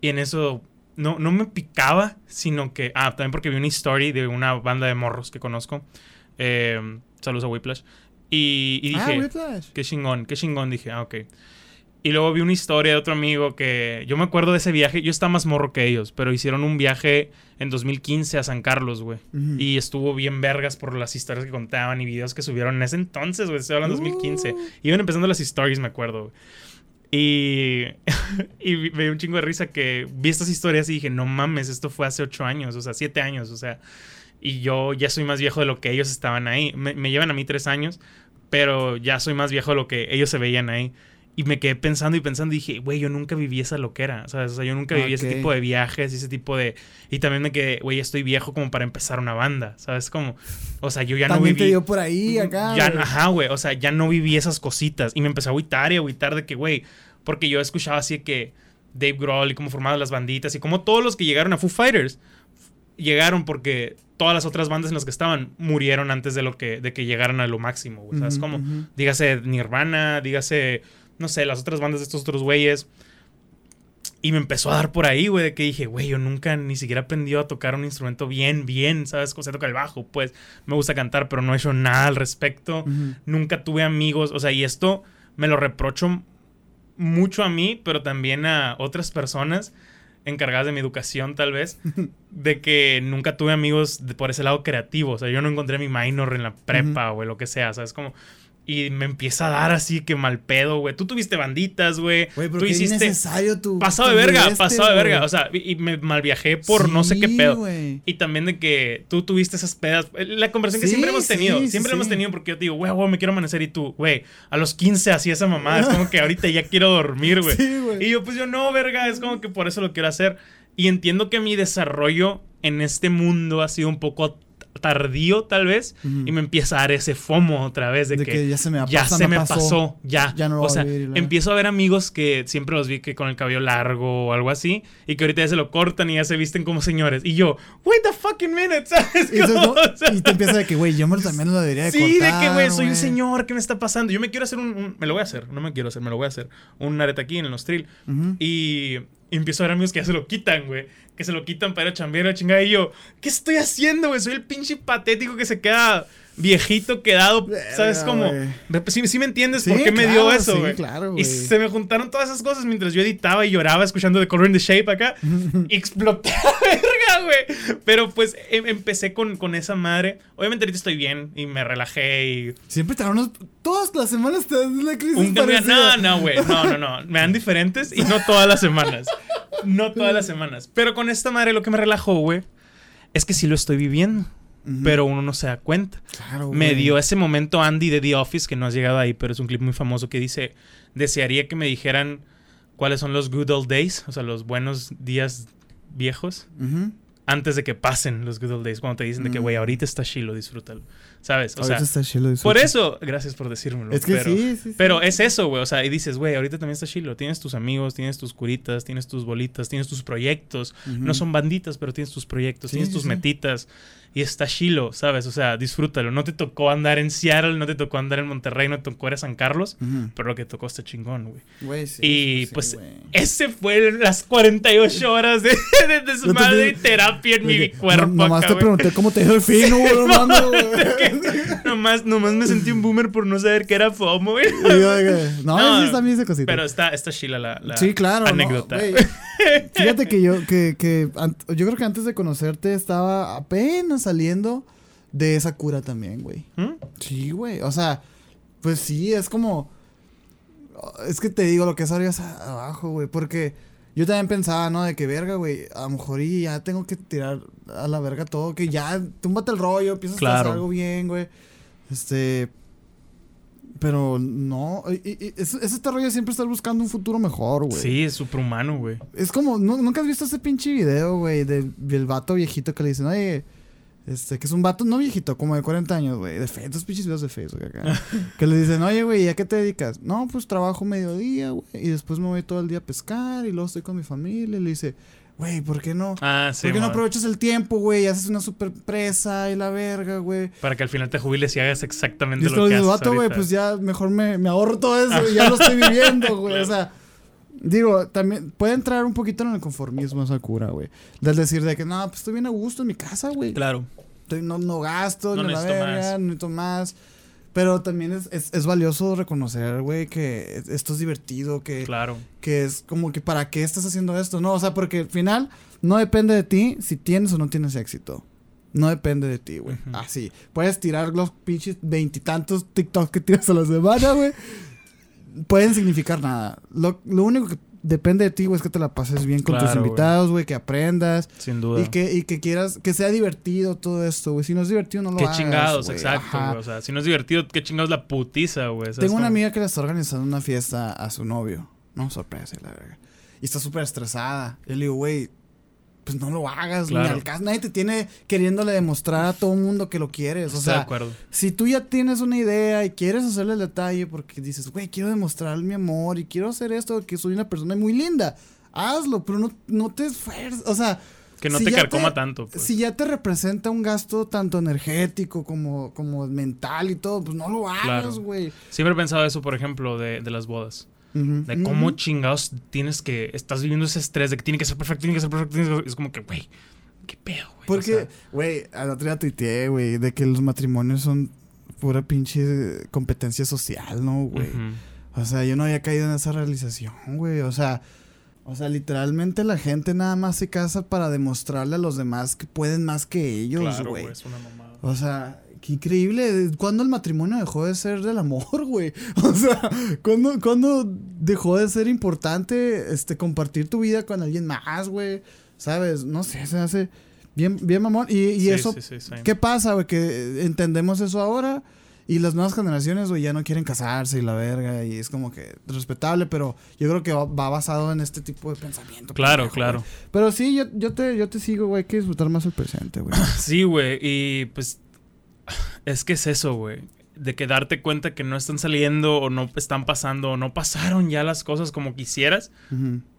Y en eso no, no me picaba, sino que. Ah, también porque vi una story de una banda de morros que conozco. Eh, saludos a Whiplash. Y, y Ah, dije. Whiplash. Qué chingón, qué chingón, dije, ah, ok. Y luego vi una historia de otro amigo que yo me acuerdo de ese viaje, yo estaba más morro que ellos, pero hicieron un viaje en 2015 a San Carlos, güey. Ujú. Y estuvo bien vergas por las historias que contaban y videos que subieron en ese entonces, güey, estoy hablando de 2015. Uh. Iban empezando las stories, me acuerdo, güey. Y, *laughs* y me dio un chingo de risa que vi estas historias y dije, no mames, esto fue hace ocho años, o sea, siete años, o sea. Y yo ya soy más viejo de lo que ellos estaban ahí. Me, me llevan a mí tres años, pero ya soy más viejo de lo que ellos se veían ahí. Y me quedé pensando y pensando y dije, güey, yo nunca viví esa loquera, ¿sabes? O sea, yo nunca viví ese tipo de viajes y ese tipo de... Y también me quedé, güey, estoy viejo como para empezar una banda, ¿sabes? Como, o sea, yo ya no También viví... te dio por ahí, acá. Ya, ajá, güey. O sea, ya no viví esas cositas. Y me empecé a agüitar y a agüitar de que, güey. Porque yo escuchaba así de que Dave Grohl y cómo formaban las banditas y como todos los que llegaron a Foo Fighters llegaron porque todas las otras bandas en las que estaban murieron antes de lo que de que llegaran a lo máximo, güey. ¿Sabes ujú. Dígase Nirvana, dígase, no sé, las otras bandas de estos otros güeyes. Y me empezó a dar por ahí, güey, de que dije, güey, yo nunca ni siquiera aprendí a tocar un instrumento bien, bien, ¿sabes? O sea, toca el bajo, pues me gusta cantar, pero no he hecho nada al respecto. Nunca tuve amigos, o sea, y esto me lo reprocho mucho a mí, pero también a otras personas encargadas de mi educación, tal vez, *laughs* de que nunca tuve amigos de- por ese lado creativo. O sea, yo no encontré mi minor en la prepa o en lo que sea, ¿sabes? Como. Y me empieza a dar así que mal pedo, güey. Tú tuviste banditas, güey. Güey, pero Tú hiciste. tu. Pasado de verga, este, pasado de verga. O sea, y, y me mal viajé por no sé qué pedo. Y también de que tú tuviste esas pedas. La conversación que siempre hemos tenido. sí, siempre hemos tenido porque yo te digo, güey, güey, me quiero amanecer. Y tú, güey, a los 15 hacía esa mamá. Es como que ahorita ya quiero dormir, güey. Sí, güey. y yo, pues yo no, verga. Es como que por eso lo quiero hacer. Y entiendo que mi desarrollo en este mundo ha sido un poco tardío, tal vez. Y me empieza a dar ese fomo otra vez de, De que, que ya se me ya pasa, se me pasó. pasó, ya. Ya no lo o a sea, vivir empiezo a ver amigos que siempre los vi que con el cabello largo o algo así, y que ahorita ya se lo cortan y ya se visten como señores. Y yo, wait the fucking minute, *laughs* ¿sabes? Y, Como, entonces, o sea, no- y te empieza de que, güey, yo me- también lo debería de Sí, cortar. de que, güey, soy un señor, ¿qué me está pasando? Yo me quiero hacer un, un- Me lo voy a hacer, no me quiero hacer, me lo voy a hacer. Un arete aquí en el nostril. Y, y empiezo a ver amigos que ya se lo quitan, güey. Que se lo quitan para ir a chambear a chingada. Y yo, ¿qué estoy haciendo, güey? Soy el pinche patético que se queda viejito quedado, ¿sabes cómo? ¿Sí, sí me entiendes Sí, por qué me dio eso, sí, güey? claro, y se me juntaron todas esas cosas mientras yo editaba y lloraba escuchando The Color in the Shape acá. y *laughs* exploté la verga, güey. Pero pues em- empecé con, con esa madre. Obviamente ahorita estoy bien y me relajé y Siempre te dan unos. Todas las semanas te dan una crisis un cambio. parecida. No, no, güey. No, no, no. Me dan diferentes y no todas las semanas. No todas las semanas. Pero con esta madre lo que me relajó, güey, es que sí lo estoy viviendo. Pero uno no se da cuenta. Claro, Me dio ese momento Andy de The Office, que no has llegado ahí, pero es un clip muy famoso que dice, desearía que me dijeran cuáles son los good old days, o sea, los buenos días viejos, antes de que pasen los good old days, cuando te dicen de que, Mm. güey, ahorita está chilo, disfrútalo. ¿Sabes? O sea, está por eso, gracias por decírmelo. Es que pero, sí, sí, sí. Pero es eso, güey. O sea, y dices, güey, ahorita también está chilo. Tienes tus amigos, tienes tus curitas, tienes tus bolitas, tienes tus proyectos. No son banditas, pero tienes tus proyectos, Sí, tienes tus metitas. Y está chilo, ¿sabes? O sea, disfrútalo. No te tocó andar en Seattle, no te tocó andar en Monterrey, no te tocó ir a San Carlos. Pero lo que tocó está chingón, güey. Güey, sí, y pues, ese fue las 48 horas de, *laughs* de, de su madre y terapia en mi cuerpo. no- nomás acá, te pregunté cómo te dio el fin, *laughs* güey. *laughs* nomás, nomás me sentí un boomer por no saber que era FOMO, güey. No, No, sí también esa cosita. Pero está, está chila la, la sí, claro. no, anécdota. *laughs* Fíjate que yo, que, que yo creo que antes de conocerte estaba apenas saliendo de esa cura también, güey. ¿Mm? Sí, güey. O sea, pues sí, es como. Es que te digo lo que es arriba es abajo, güey. Porque yo también pensaba, ¿no? De que verga, güey. A lo mejor y ya tengo que tirar a la verga todo. Que ya, túmbate el rollo, empiezas a Claro. hacer algo bien, güey. Este. Pero no. y- es, es este rollo de siempre estar buscando un futuro mejor, güey. Sí, es superhumano, güey. Es como, ¿nu- ¿nunca has visto ese pinche video, güey? de- Del vato viejito que le dicen, oye, este, que es un vato no viejito, como de 40 años, güey. De Facebook, esos pinches videos de Facebook acá. *laughs* que le dicen, oye, güey, ¿y a qué te dedicas? No, pues trabajo mediodía, güey. Y después me voy todo el día a pescar y luego estoy con mi familia. Y le dice, güey, ¿por qué no? Ah, sí. ¿Por qué no aprovechas el tiempo, güey? y Haces una super presa y la verga, güey. Para que al final te jubiles y hagas Y exactamente lo que haces vato, güey, pues ya mejor me, me ahorro todo eso y ya lo *laughs* estoy viviendo, güey. Claro. O sea, digo, también puede entrar un poquito en el conformismo esa cura, güey. Del decir de que, no, pues estoy bien a gusto en mi casa, güey. Claro. Estoy- no, no gasto, No ni la necesito verga, más. no necesito más. Pero también es, es, es valioso reconocer, güey, que esto es divertido, que, Claro. que es como que para qué estás haciendo esto, ¿no? O sea, porque al final no depende de ti si tienes o no tienes éxito. No depende de ti, güey. Así. Puedes tirar los pinches veintitantos TikTok que tiras a la semana, güey. Pueden significar nada. Lo, lo único que depende de ti, güey, es que te la pases bien con tus Claro, güey. invitados, güey, que aprendas. Sin duda. Y que, y que quieras, que sea divertido todo esto, güey. Si no es divertido, no lo Qué hagas. chingados, güey. exacto, güey. O sea, si no es divertido, qué chingados la putiza, güey. ¿sabes Tengo una amiga que le está organizando una fiesta a su novio. No, sorpresa, la verga. Y está súper estresada. Y le digo, güey, pues no lo hagas, Claro. ni al. Nadie te tiene queriéndole demostrar a todo el mundo que lo quieres. O Estoy de sea, acuerdo. si tú ya tienes una idea y quieres hacerle el detalle porque dices, güey, quiero demostrar mi amor y quiero hacer esto, que soy una persona muy linda, hazlo, pero no, no te esfuerces. O sea, Que no si te carcoma tanto, pues. si ya te representa un gasto tanto energético como, como mental y todo, pues no lo hagas, Claro. güey. Siempre he pensado eso, por ejemplo, de, de las bodas. De cómo chingados tienes que. Estás viviendo ese estrés de que tiene que ser perfecto, tiene que ser perfecto. tiene que ser- Es como que, güey, qué pedo, güey. O Porque, sea, güey, al otro día tuiteé, güey, de que los matrimonios son pura pinche competencia social, ¿no, güey? O sea, yo no había caído en esa realización, güey. O sea, o sea, literalmente la gente nada más se casa para demostrarle a los demás que pueden más que ellos, Claro, güey. mamada. O sea, qué increíble. ¿Cuándo el matrimonio dejó de ser del amor, güey? *laughs* O sea, ¿cuándo, cuándo dejó de ser importante este, compartir tu vida con alguien más, güey? ¿Sabes? No sé, se hace bien, bien mamón. Y, y Sí, eso, sí, sí, sí. ¿qué pasa, güey? Que entendemos eso ahora y las nuevas generaciones, güey, ya no quieren casarse y la verga. Y es como que respetable, pero yo creo que va, va basado en este tipo de pensamiento. Claro, pendejo, claro. Pero sí, yo, yo, te, yo te sigo, güey. Hay que disfrutar más el presente, güey. *coughs* Sí, güey. Y pues. Es que es eso, güey. De que darte cuenta que no están saliendo o no están pasando o no pasaron ya las cosas como quisieras,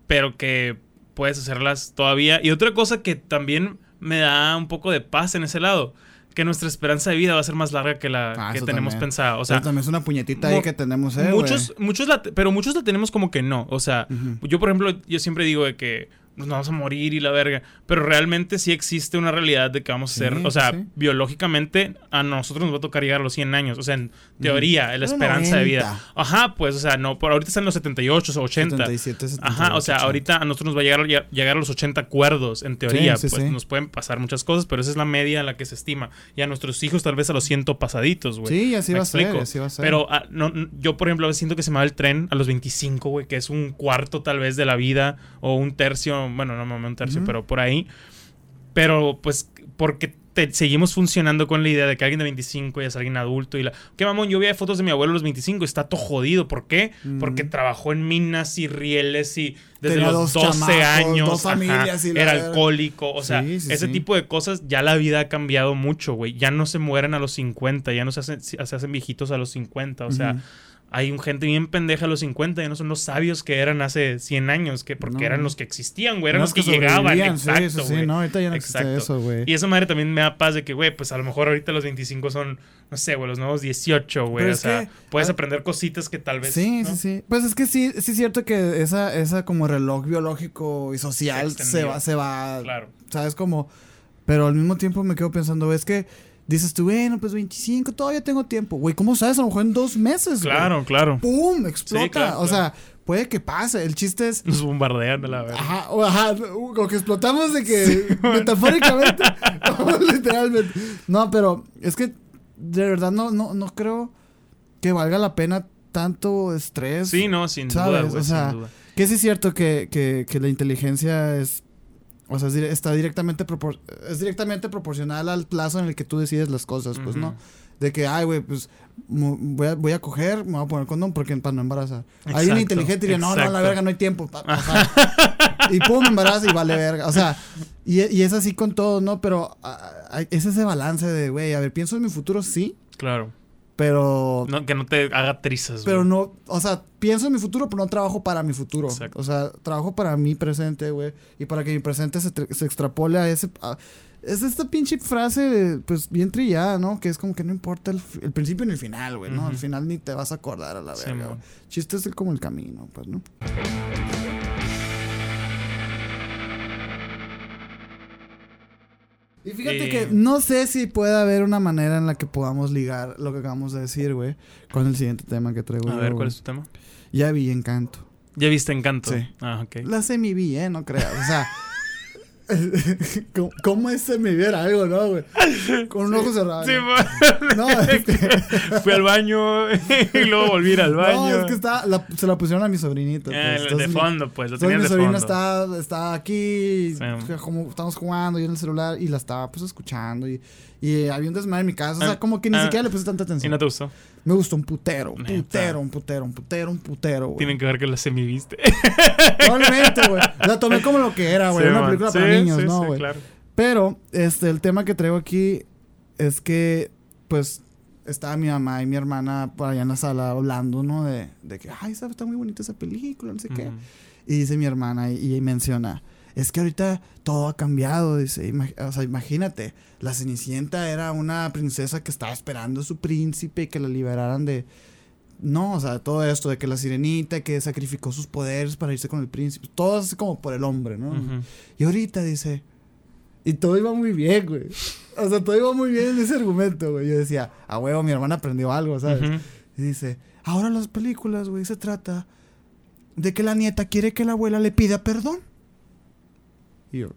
pero que puedes hacerlas todavía. Y otra cosa que también me da un poco de paz en ese lado, que nuestra esperanza de vida va a ser más larga que la Ah, que tenemos también. pensada. O sea, también es una puñetita ahí que tenemos, eh, muchos, muchos la, pero muchos la tenemos como que no. O sea, yo, por ejemplo, yo siempre digo de que nos vamos a morir y la verga. Pero realmente sí existe una realidad de que vamos a ser, o sea, biológicamente a nosotros nos va a tocar llegar a los 100 años. O sea, en teoría, la esperanza de vida. Ajá, pues, o sea, no, por ahorita están los 78 o 80. 77, 78, Ajá, o sea, ahorita a nosotros nos va a llegar, llegar a los 80 cuerdos, en teoría. pues nos pueden pasar muchas cosas, pero esa es la media en la que se estima. Y a nuestros hijos tal vez a los 100 pasaditos, güey. Sí, así va, a ser, así va a ser. Pero ah, no, yo, por ejemplo, siento que se me va el tren a los 25, güey, que es un cuarto tal vez de la vida o un tercio, bueno, no un tercio, pero por ahí. Pero pues porque seguimos funcionando con la idea de que alguien de 25 ya es alguien adulto y la... ¿Qué mamón? Yo vi fotos de mi abuelo a los 25 está todo jodido. ¿Por qué? Porque trabajó en minas y rieles y desde los 12 años era alcohólico. O sea, ese tipo de cosas ya la vida ha cambiado mucho, güey. Ya no se mueren a los 50, ya no se hacen, se hacen viejitos a los 50. O sea hay un gente bien pendeja a los 50, ya no son los sabios que eran hace 100 años, que porque eran los que existían, güey, eran los que, llegaban, exacto, sí, sí, no, ahorita ya no existe eso, güey. Y esa madre también me da paz de que, güey, pues a lo mejor ahorita los 25 son, no sé, güey, los nuevos 18, güey, o sea, puedes ah, aprender cositas que tal vez Sí, sí, sí. Pues es que sí, sí es cierto que esa esa como reloj biológico y social se, va se va Claro. ¿Sabes como pero al mismo tiempo me quedo pensando, es que dices tú, bueno, pues 25, todavía tengo tiempo. Güey, ¿cómo sabes? A lo mejor en dos meses. Claro, claro. ¡Pum! Explota. o sea, puede que pase. El chiste es. Nos bombardean de la verdad. Ajá, o, ajá, o que explotamos de que. *laughs* Metafóricamente. *laughs* *laughs* literalmente. No, pero es que de verdad no, no, no creo que valga la pena tanto estrés. Sí, no, sin duda. o sea, que sí es cierto que, que, que la inteligencia es o sea, está directamente, es directamente proporcional al plazo en el que tú decides las cosas, pues, ¿no? De que, ay, güey, pues voy a, voy a coger, me voy a poner condón porque para no embarazar. hay un inteligente diría, no, no, la verga, no hay tiempo. *laughs* y pum, embaraza y vale verga. O sea, y, y es así con todo, ¿no? Pero es ese balance de, güey, a ver, pienso en mi futuro, sí. Claro. Pero. que no te haga trizas. Pero no. O sea, pienso en mi futuro, pero no trabajo para mi futuro. O sea, trabajo para mi presente, güey. Y para que mi presente se, se extrapole a ese. es esta pinche frase, pues bien trillada, ¿no? Que es como que no importa el, principio ni el final, güey, ¿no? Al final ni te vas a acordar a la verga. Chiste es como el camino, pues, ¿no? Y fíjate que no sé si puede haber una manera en la que podamos ligar lo que acabamos de decir, güey, con el siguiente tema que traigo. A ver, ¿cuál es tu tema? Ya vi Encanto. ¿Ya viste Encanto? Sí. Ah, ok. La semi vi, ¿eh? No creas. O sea, *laughs* *laughs* ¿Cómo, es me viera algo, no, güey? Con un ojo cerrado. Sí, no, *laughs* Fui al baño *laughs* y luego volví al baño. No, es que está, se la pusieron a mi sobrinito. Eh, pues. de fondo, pues. Lo tenían mi sobrino está, está aquí, como estamos jugando yo en el celular y la estaba pues escuchando y, y había un desmadre en mi casa. O sea, ah, como que ni ah, siquiera le puse tanta atención. ¿Y no te gustó? Me gustó un putero, un putero, un putero, un putero, un putero, Tienen que ver que la semiviste. Probablemente, güey. *laughs* La tomé como lo que era, güey. una película para niños, ¿no, güey? Claro. Pero, este, el tema que traigo aquí es que, pues, estaba mi mamá y mi hermana por allá en la sala hablando, ¿no? De, de que, ay, está muy bonita esa película, no sé qué. Y dice mi hermana y, y menciona, es que ahorita todo ha cambiado, dice, o sea, imagínate, la Cenicienta era una princesa que estaba esperando a su príncipe y que la liberaran de... No, o sea, todo esto de que la sirenita que sacrificó sus poderes para irse con el príncipe, todo así como por el hombre, ¿no? Y ahorita dice, y todo iba muy bien, güey. O sea, todo iba muy bien en ese argumento, güey. Yo decía, a huevo, mi hermana aprendió algo, ¿sabes? Y dice, ahora las películas, güey, se trata de que la nieta quiere que la abuela le pida perdón. Y yo,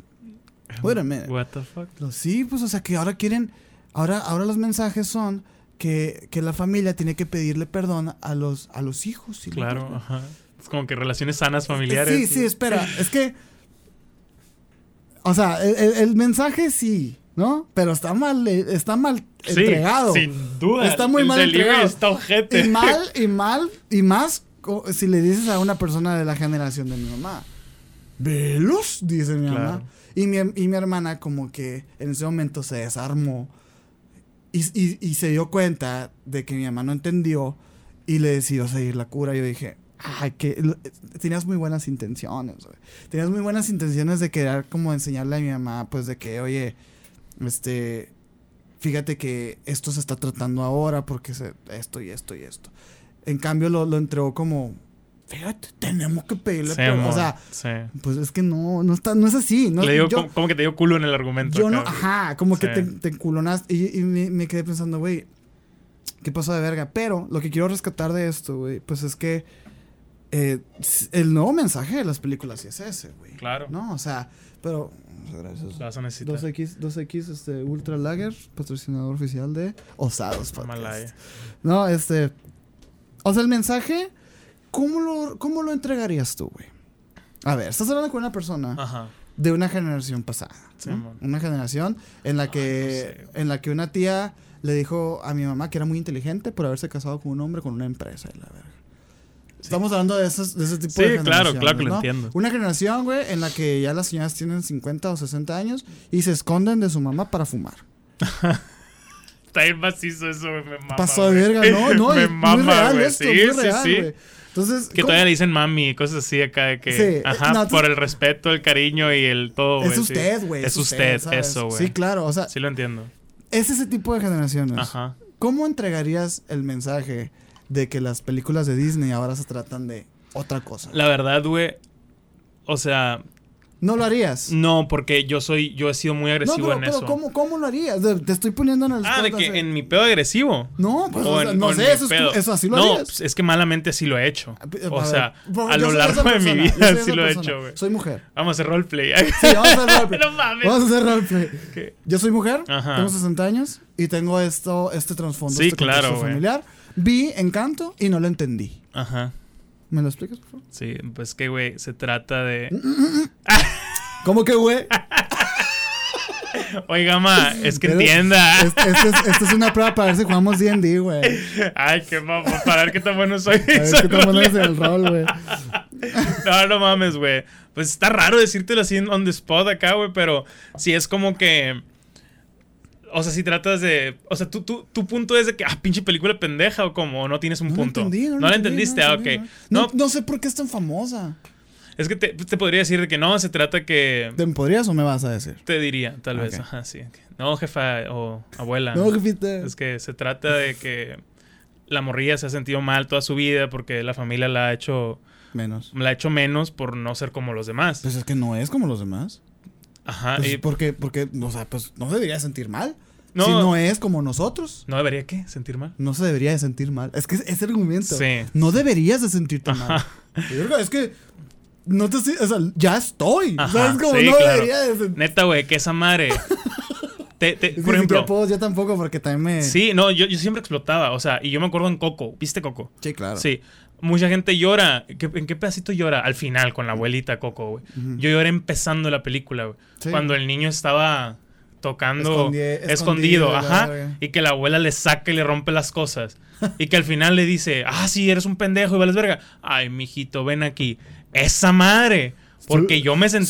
wait a What the fuck? Sí, pues, o sea, que ahora quieren. Ahora, ahora los mensajes son que, que la familia tiene que pedirle perdón a los, a los hijos. claro, ajá. Es como que relaciones sanas familiares. Sí, sí, espera. es que. O sea, el, mensaje sí, ¿no? Pero está mal, eh, está mal entregado. Sin duda. Está muy mal entregado. Está ojete. Y mal, y mal, y más si le dices a una persona de la generación de mi mamá velos, dice mi mamá. Y mi, y mi, hermana como que en ese momento se desarmó y, y, se dio cuenta de que mi mamá no entendió y le decidió seguir la cura. Yo dije, ay, que tenías muy buenas intenciones, Tenías muy buenas intenciones de querer como enseñarle a mi mamá, pues de que, oye, este, fíjate que esto se está tratando ahora porque se, esto y esto y esto. En cambio lo, lo entregó como tenemos que pedirle Sí, perdón. O sea, sí. pues es que no, no está, no es así. No, Le digo, yo, como, como que te dio culo en el argumento. yo no, ajá, como que te, te enculonaste. Y, y me, me quedé pensando, güey, ¿qué pasó de verga? Pero lo que quiero rescatar de esto, güey, pues es que eh, el nuevo mensaje de las películas sí es ese, güey. Claro. No, o sea, pero. Gracias. Vas a necesitar. 2X, 2X, este, Ultra Lager, patrocinador oficial de Osados Podcast. No, este. O sea, el mensaje, ¿cómo lo, cómo lo entregarías tú, güey? A ver, estás hablando con una persona Ajá. de una generación pasada. Sí, ¿no? mon. Una generación en la que. En la que una tía le dijo a mi mamá que era muy inteligente por haberse casado con un hombre con una empresa y la verga. Estamos hablando de, esos, de ese tipo Sí, de claro, generaciones, claro que lo entiendo. Una generación, güey, en la que ya las señoras tienen 50 o 60 años y se esconden de su mamá para fumar. *laughs* Está bien macizo eso, güey. Me mama. Pasó de verga, no, *laughs* no, me es mama, muy real esto, sí, muy real, sí. güey. Entonces, Que ¿cómo- todavía le dicen mami y cosas así acá de que. Sí, Ajá, no, por el respeto, el cariño y el todo, güey. es usted, güey. Es usted, ¿sabes? eso, güey. Sí, claro, o sea, Sí lo entiendo. es ese tipo de generaciones. Ajá. ¿Cómo entregarías el mensaje de que las películas de Disney ahora se tratan de otra cosa? La verdad, güey. O sea, ¿No lo harías? no, porque yo soy, yo he sido muy No, agresivo pero, en pero eso. ¿cómo, ¿cómo lo harías? Te estoy poniendo en el Ah, de que en mi pedo agresivo. No, pues, O o no o sé, eso, es eso así lo no, harías. pues, es que malamente sí lo he hecho. O sea, a lo largo de mi persona, vida sí lo he hecho, güey. Soy mujer. Vamos a hacer roleplay. Sí, vamos a hacer *laughs* roleplay. no mames. Vamos a hacer roleplay. ¿Qué? Yo soy mujer, Ajá. tengo 60 años y tengo esto, este trasfondo, Sí, este claro, familiar. Vi Encanto y no lo entendí. Ajá. ¿Me lo explicas, por favor? Sí, pues que, güey, se trata de... *laughs* ¿Cómo que, güey? Oiga, ma, es que Pero- entienda. Este es, esta es una prueba para ver si jugamos D&D, güey. Ay, qué mamá, para ver qué tan bueno soy. A ver qué tan bueno es el rol, güey. No, no mames, güey. Pues está raro decírtelo así en on the spot acá, güey, pero sí es como que. O sea, si tratas de. O sea, tú, tú, tu punto es de que, ah, pinche película pendeja o como, no tienes un No lo punto. entendí, no lo la entendí, entendiste, no ah, ok. No, No, no sé por qué es tan famosa. es que te, te podría decir de que no, se trata que. ¿Te podrías o me vas a decir? Te diría, tal vez, ajá, sí. No, jefa o abuela. No, jefita. Es que se trata de que la morrilla se ha sentido mal toda su vida porque la familia la ha hecho, Menos. la ha hecho menos por no ser como los demás. Pues es que no es como los demás. Ajá. Pues y porque, porque, o sea, pues no se debería sentir mal. No. Si no es como nosotros, ¿No debería qué? ¿Sentir mal? no se debería de sentir mal. Es que es ese argumento. Sí. No deberías de sentirte mal. Yo es que no te si- o sea, ya estoy. Ajá, ¿Sabes cómo sí, no claro. debería de sentir? Neta, güey, que esa madre. *laughs* Te- te- por ejemplo. puedo, yo tampoco, porque también me. Sí, no, yo, yo siempre explotaba. O sea, y yo me acuerdo en Coco. ¿Viste Coco? Sí, claro. Sí. Mucha gente llora. ¿Qué- ¿En qué pedacito llora? Al final, con la abuelita Coco, güey. Yo lloré empezando la película, güey. Sí. Cuando el niño estaba tocando Escondi- escondido, ajá, y que la abuela le saca y le rompe las cosas. *laughs* y que al final le dice, ah, sí, eres un pendejo y vales verga. Ay, mijito, ven aquí. Esa madre. Porque yo me sentí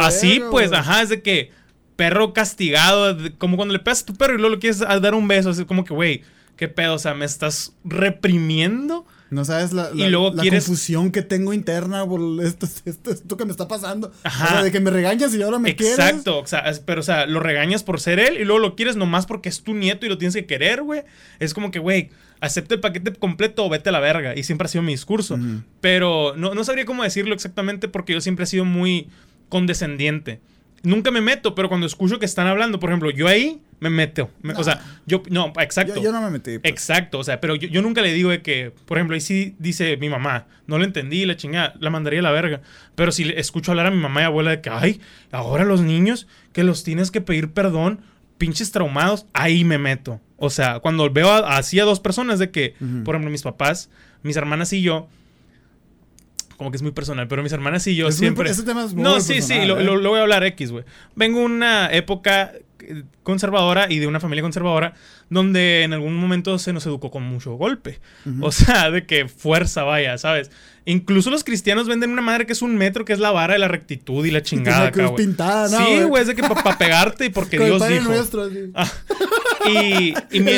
así, verga, pues, ajá, es de que perro castigado, como cuando le pegas a tu perro y luego le quieres dar un beso, así como que, güey, qué pedo, o sea, me estás reprimiendo. No sabes la, Y la- luego la quieres- confusión que tengo interna por esto, *laughs* esto, esto que me está pasando. Ajá. O sea, de que me regañas y ahora me quieres. Exacto, o sea, pero o sea, lo regañas por ser él y luego lo quieres nomás porque es tu nieto y lo tienes que querer, güey. Es como que, güey, acepta el paquete completo o vete a la verga. Y siempre ha sido mi discurso. Pero no, no sabría cómo decirlo exactamente porque yo siempre he sido muy condescendiente. Nunca me meto, pero cuando escucho que están hablando, por ejemplo, yo ahí me meto. Me- O sea, yo, no, exacto. Yo, yo no me metí. pues. Exacto, o sea, pero yo, yo nunca le digo de que, por ejemplo, ahí sí dice mi mamá, no lo entendí, la chingada, la mandaría a la verga. Pero si escucho hablar a mi mamá y abuela de que, ay, ahora los niños que los tienes que pedir perdón, pinches traumados, ahí me meto. O sea, cuando veo a- así a dos personas de que, por ejemplo, mis papás, mis hermanas y yo, como que es muy personal, pero mis hermanas y yo Es muy siempre... ese tema es muy no, sí, personal, sí, lo, ¿eh? lo- lo voy a hablar X, güey. Vengo de una época eh, conservadora y de una familia conservadora donde en algún momento se nos educó con mucho golpe. O sea, de que fuerza vaya, ¿sabes? Incluso los cristianos venden una madre que es un metro, que es la vara de la rectitud y la Y chingada la acá, cruz güey. pintada, ¿no? Sí, güey, es de que para pegarte y *laughs* porque el Dios Padre dijo. Nuestro, así. *laughs* Ah, *laughs* y y mi,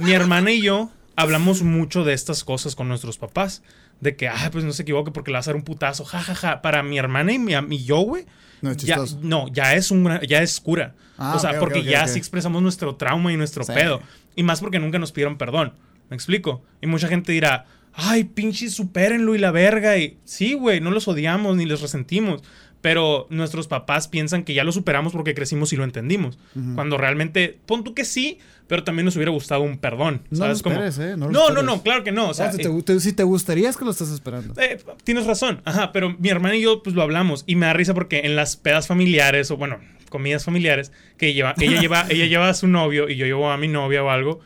mi hermana y yo hablamos mucho de estas cosas con nuestros papás. De que, ah, pues no se equivoque porque le vas a dar un putazo. Ja, ja, ja. Para mi hermana y, mi, y yo, güey. No, es Ya, no, ya es, un, ya es cura. Ah, o sea, porque ya sí expresamos nuestro trauma y nuestro Sí. pedo. Y más porque nunca nos pidieron perdón. ¿Me explico? Y mucha gente dirá, ay, pinches, supérenlo y la verga. Y sí, güey, no los odiamos ni les resentimos. Pero nuestros papás piensan que ya lo superamos porque crecimos y lo entendimos. Cuando realmente, pon tú que sí, pero también nos hubiera gustado un perdón. No ¿sabes? esperes, ¿eh? No, no, no, no, claro que no. O sea, Ah, si, te, gu- te- si te gustaría es que lo estás esperando. eh, tienes razón, ajá, pero mi hermana y yo pues lo hablamos y me da risa porque en las pedas familiares o bueno, comidas familiares que lleva, ella lleva, *laughs* ella lleva a su novio y yo llevo a mi novia o algo,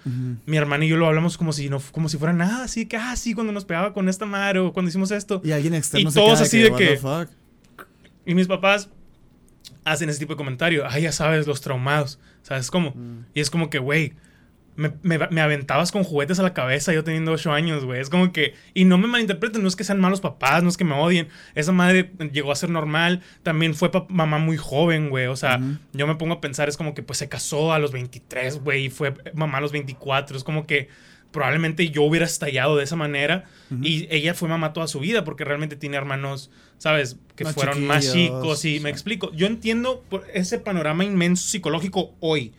mi hermana y yo lo hablamos como si no, como si fuera nada, así que ah sí cuando nos pegaba con esta madre o cuando hicimos esto Y alguien externo Y se todos queda así de "What que- the fuck?". Y mis papás hacen ese tipo de comentario, ah ya sabes los traumados, sabes cómo y es como que güey me, me, me aventabas con juguetes a la cabeza yo teniendo 8 años, güey. Es como que... Y no me malinterpreten, no es que sean malos papás, no es que me odien. Esa madre llegó a ser normal. También fue mamá muy joven, güey. O sea, yo me pongo a pensar, es como que pues se casó a los 23, güey, y fue mamá a los 24. Es como que probablemente yo hubiera estallado de esa manera. Y ella fue mamá toda su vida porque realmente tiene hermanos, ¿sabes? Que Más fueron más chicos. Y sí. me explico. Yo entiendo por ese panorama inmenso psicológico hoy.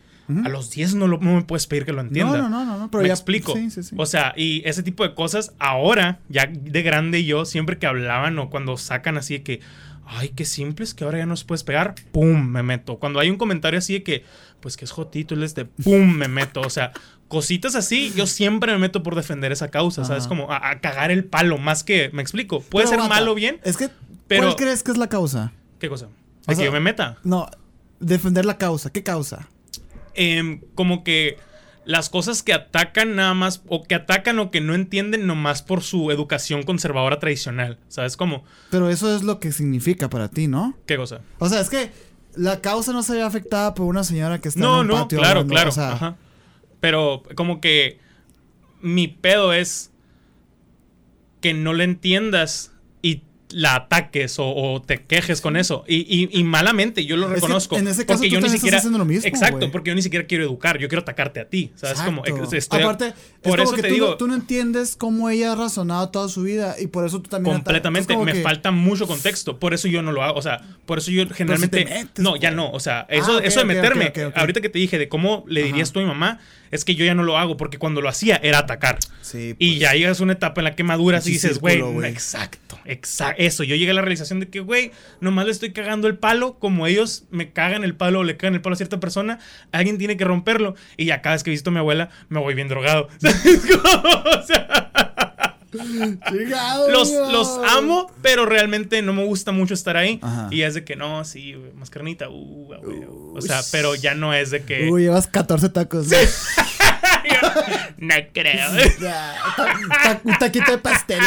A los 10 no, lo, no me puedes pedir que lo entienda. No, no, no, no, pero me ya- explico. sí, sí, sí. O sea, y ese tipo de cosas, ahora, ya de grande yo, siempre que hablaban o cuando sacan así de que, ay, qué simple es que ahora ya no se puedes pegar, pum, me meto. Cuando hay un comentario así de que, pues que es jotito, él es de pum, me meto. O sea, cositas así, yo siempre me meto por defender esa causa, ¿sabes? Como a, a cagar el palo, más que, me explico. Puede Pero ser aguanta, malo o bien. Es que, pero- ¿cuál crees que es la causa? ¿Qué cosa? De que yo me meta. No, defender la causa. ¿Qué causa? em, como que las cosas que atacan nada más, o que atacan o que no entienden nomás por su educación conservadora tradicional. ¿Sabes cómo? Pero eso es lo que significa para ti, ¿no? ¿Qué cosa? O sea, es que la causa no se ve afectada por una señora que está No, en un no, patio claro, hablando, claro. o sea, ajá. Pero como que mi pedo es que no le entiendas la ataques o, o te quejes con eso. Y, y- y malamente, yo lo Es reconozco. en ese caso porque tú yo ni estás siquiera. haciendo lo mismo, exacto, porque yo ni siquiera quiero educar, yo quiero atacarte a ti. ¿Sabes? Como, estoy- Aparte, por es como eso que te tú, digo. no, tú no entiendes cómo ella ha razonado toda su vida y por eso tú también Completamente, me que- falta mucho contexto, por eso yo no lo hago, o sea, por eso yo generalmente metes, no, ya no, o sea, eso, Ah, eso de meterme, ahorita que te dije de cómo le dirías Ajá. tú a mi mamá, es que yo ya no lo hago porque cuando lo hacía era atacar. Sí, Y pues. ya llegas a una etapa en la que maduras y dices, güey. exacto, exacto, eso, yo llegué a la realización de que, güey, nomás le estoy cagando el palo, como ellos me cagan el palo o le cagan el palo a cierta persona, alguien tiene que romperlo, y ya cada vez que visito a mi abuela, me voy bien drogado. *laughs* ¿Sabes cómo? O sea, los, los amo, pero realmente no me gusta mucho estar ahí. Ajá. Y es de que no, sí, güey, más carnita, uh, güey. O sea, pero ya no es de que. Uy, llevas 14 tacos. no *laughs* creo. *laughs* Ya, ta- ta- un taquito de pastel.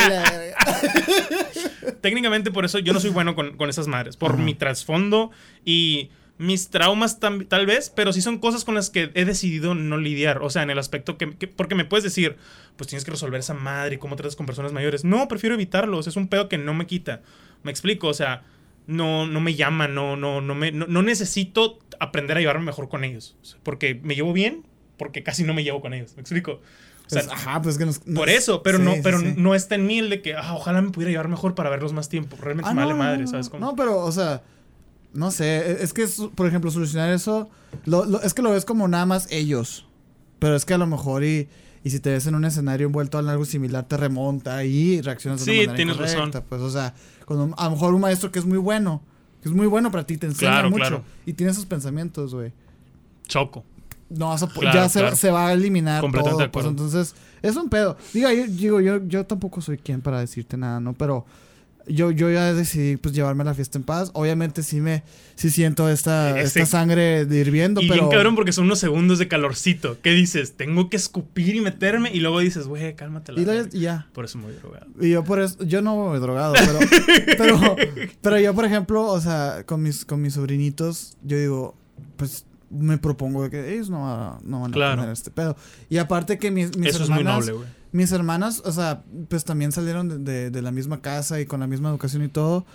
Técnicamente, por eso yo no soy bueno con, con esas madres. Por Ajá. mi trasfondo y mis traumas tal vez, pero sí son cosas con las que he decidido no lidiar. O sea, en el aspecto que, que- Porque me puedes decir, pues tienes que resolver esa madre y cómo tratas con personas mayores. No, prefiero evitarlos. Es un pedo que no me quita. Me explico, o sea, no, no me llama, no, no, no, me, no, no necesito aprender a llevarme mejor con ellos. Porque me llevo bien, porque casi no me llevo con ellos. Me explico. O sea, Pues, ajá, pues que nos. nos- por eso, pero sí, no, pero sí. no está en mí el de que ah, ojalá me pudiera llevar mejor para verlos más tiempo. Realmente Ah, me vale no, madre, no, ¿sabes cómo? No, pero, o sea, no sé. e- Es que, por ejemplo, solucionar eso. lo- lo- es que lo ves como nada más ellos. Pero es que a lo mejor y. Y si te ves en un escenario envuelto en algo similar, te remonta y reaccionas de una manera tienes incorrecta, razón. Pues, o sea, cuando a lo mejor un maestro que es muy bueno, que es muy bueno para ti, te enseña Claro, mucho. claro. Y tiene esos pensamientos, güey. Choco. No vas a Claro, ya se, claro. se va a eliminar Completamente todo. Pues entonces, es un pedo. Diga, yo, digo, yo, yo tampoco soy quien para decirte nada, ¿no? Pero yo, yo ya decidí pues llevarme la fiesta en paz. Obviamente sí me, sí siento esta, Ese- esta sangre de hirviendo, Y pero. bien cabrón porque son unos segundos de calorcito. ¿Qué dices? Tengo que escupir y meterme. Y luego dices, güey, cálmate la y, luego- verga". y ya. Por eso me voy drogado. Y yo por eso, yo no voy drogado, pero, *laughs* pero, pero yo, por ejemplo, o sea, con mis, con mis sobrinitos, yo digo, pues me propongo de que ellos no, no van a Claro. tener este pedo. Y aparte que mis, mis eso es muy hermanas, noble, güey. mis hermanas, o sea, pues también salieron de, de- de la misma casa y con la misma educación y todo.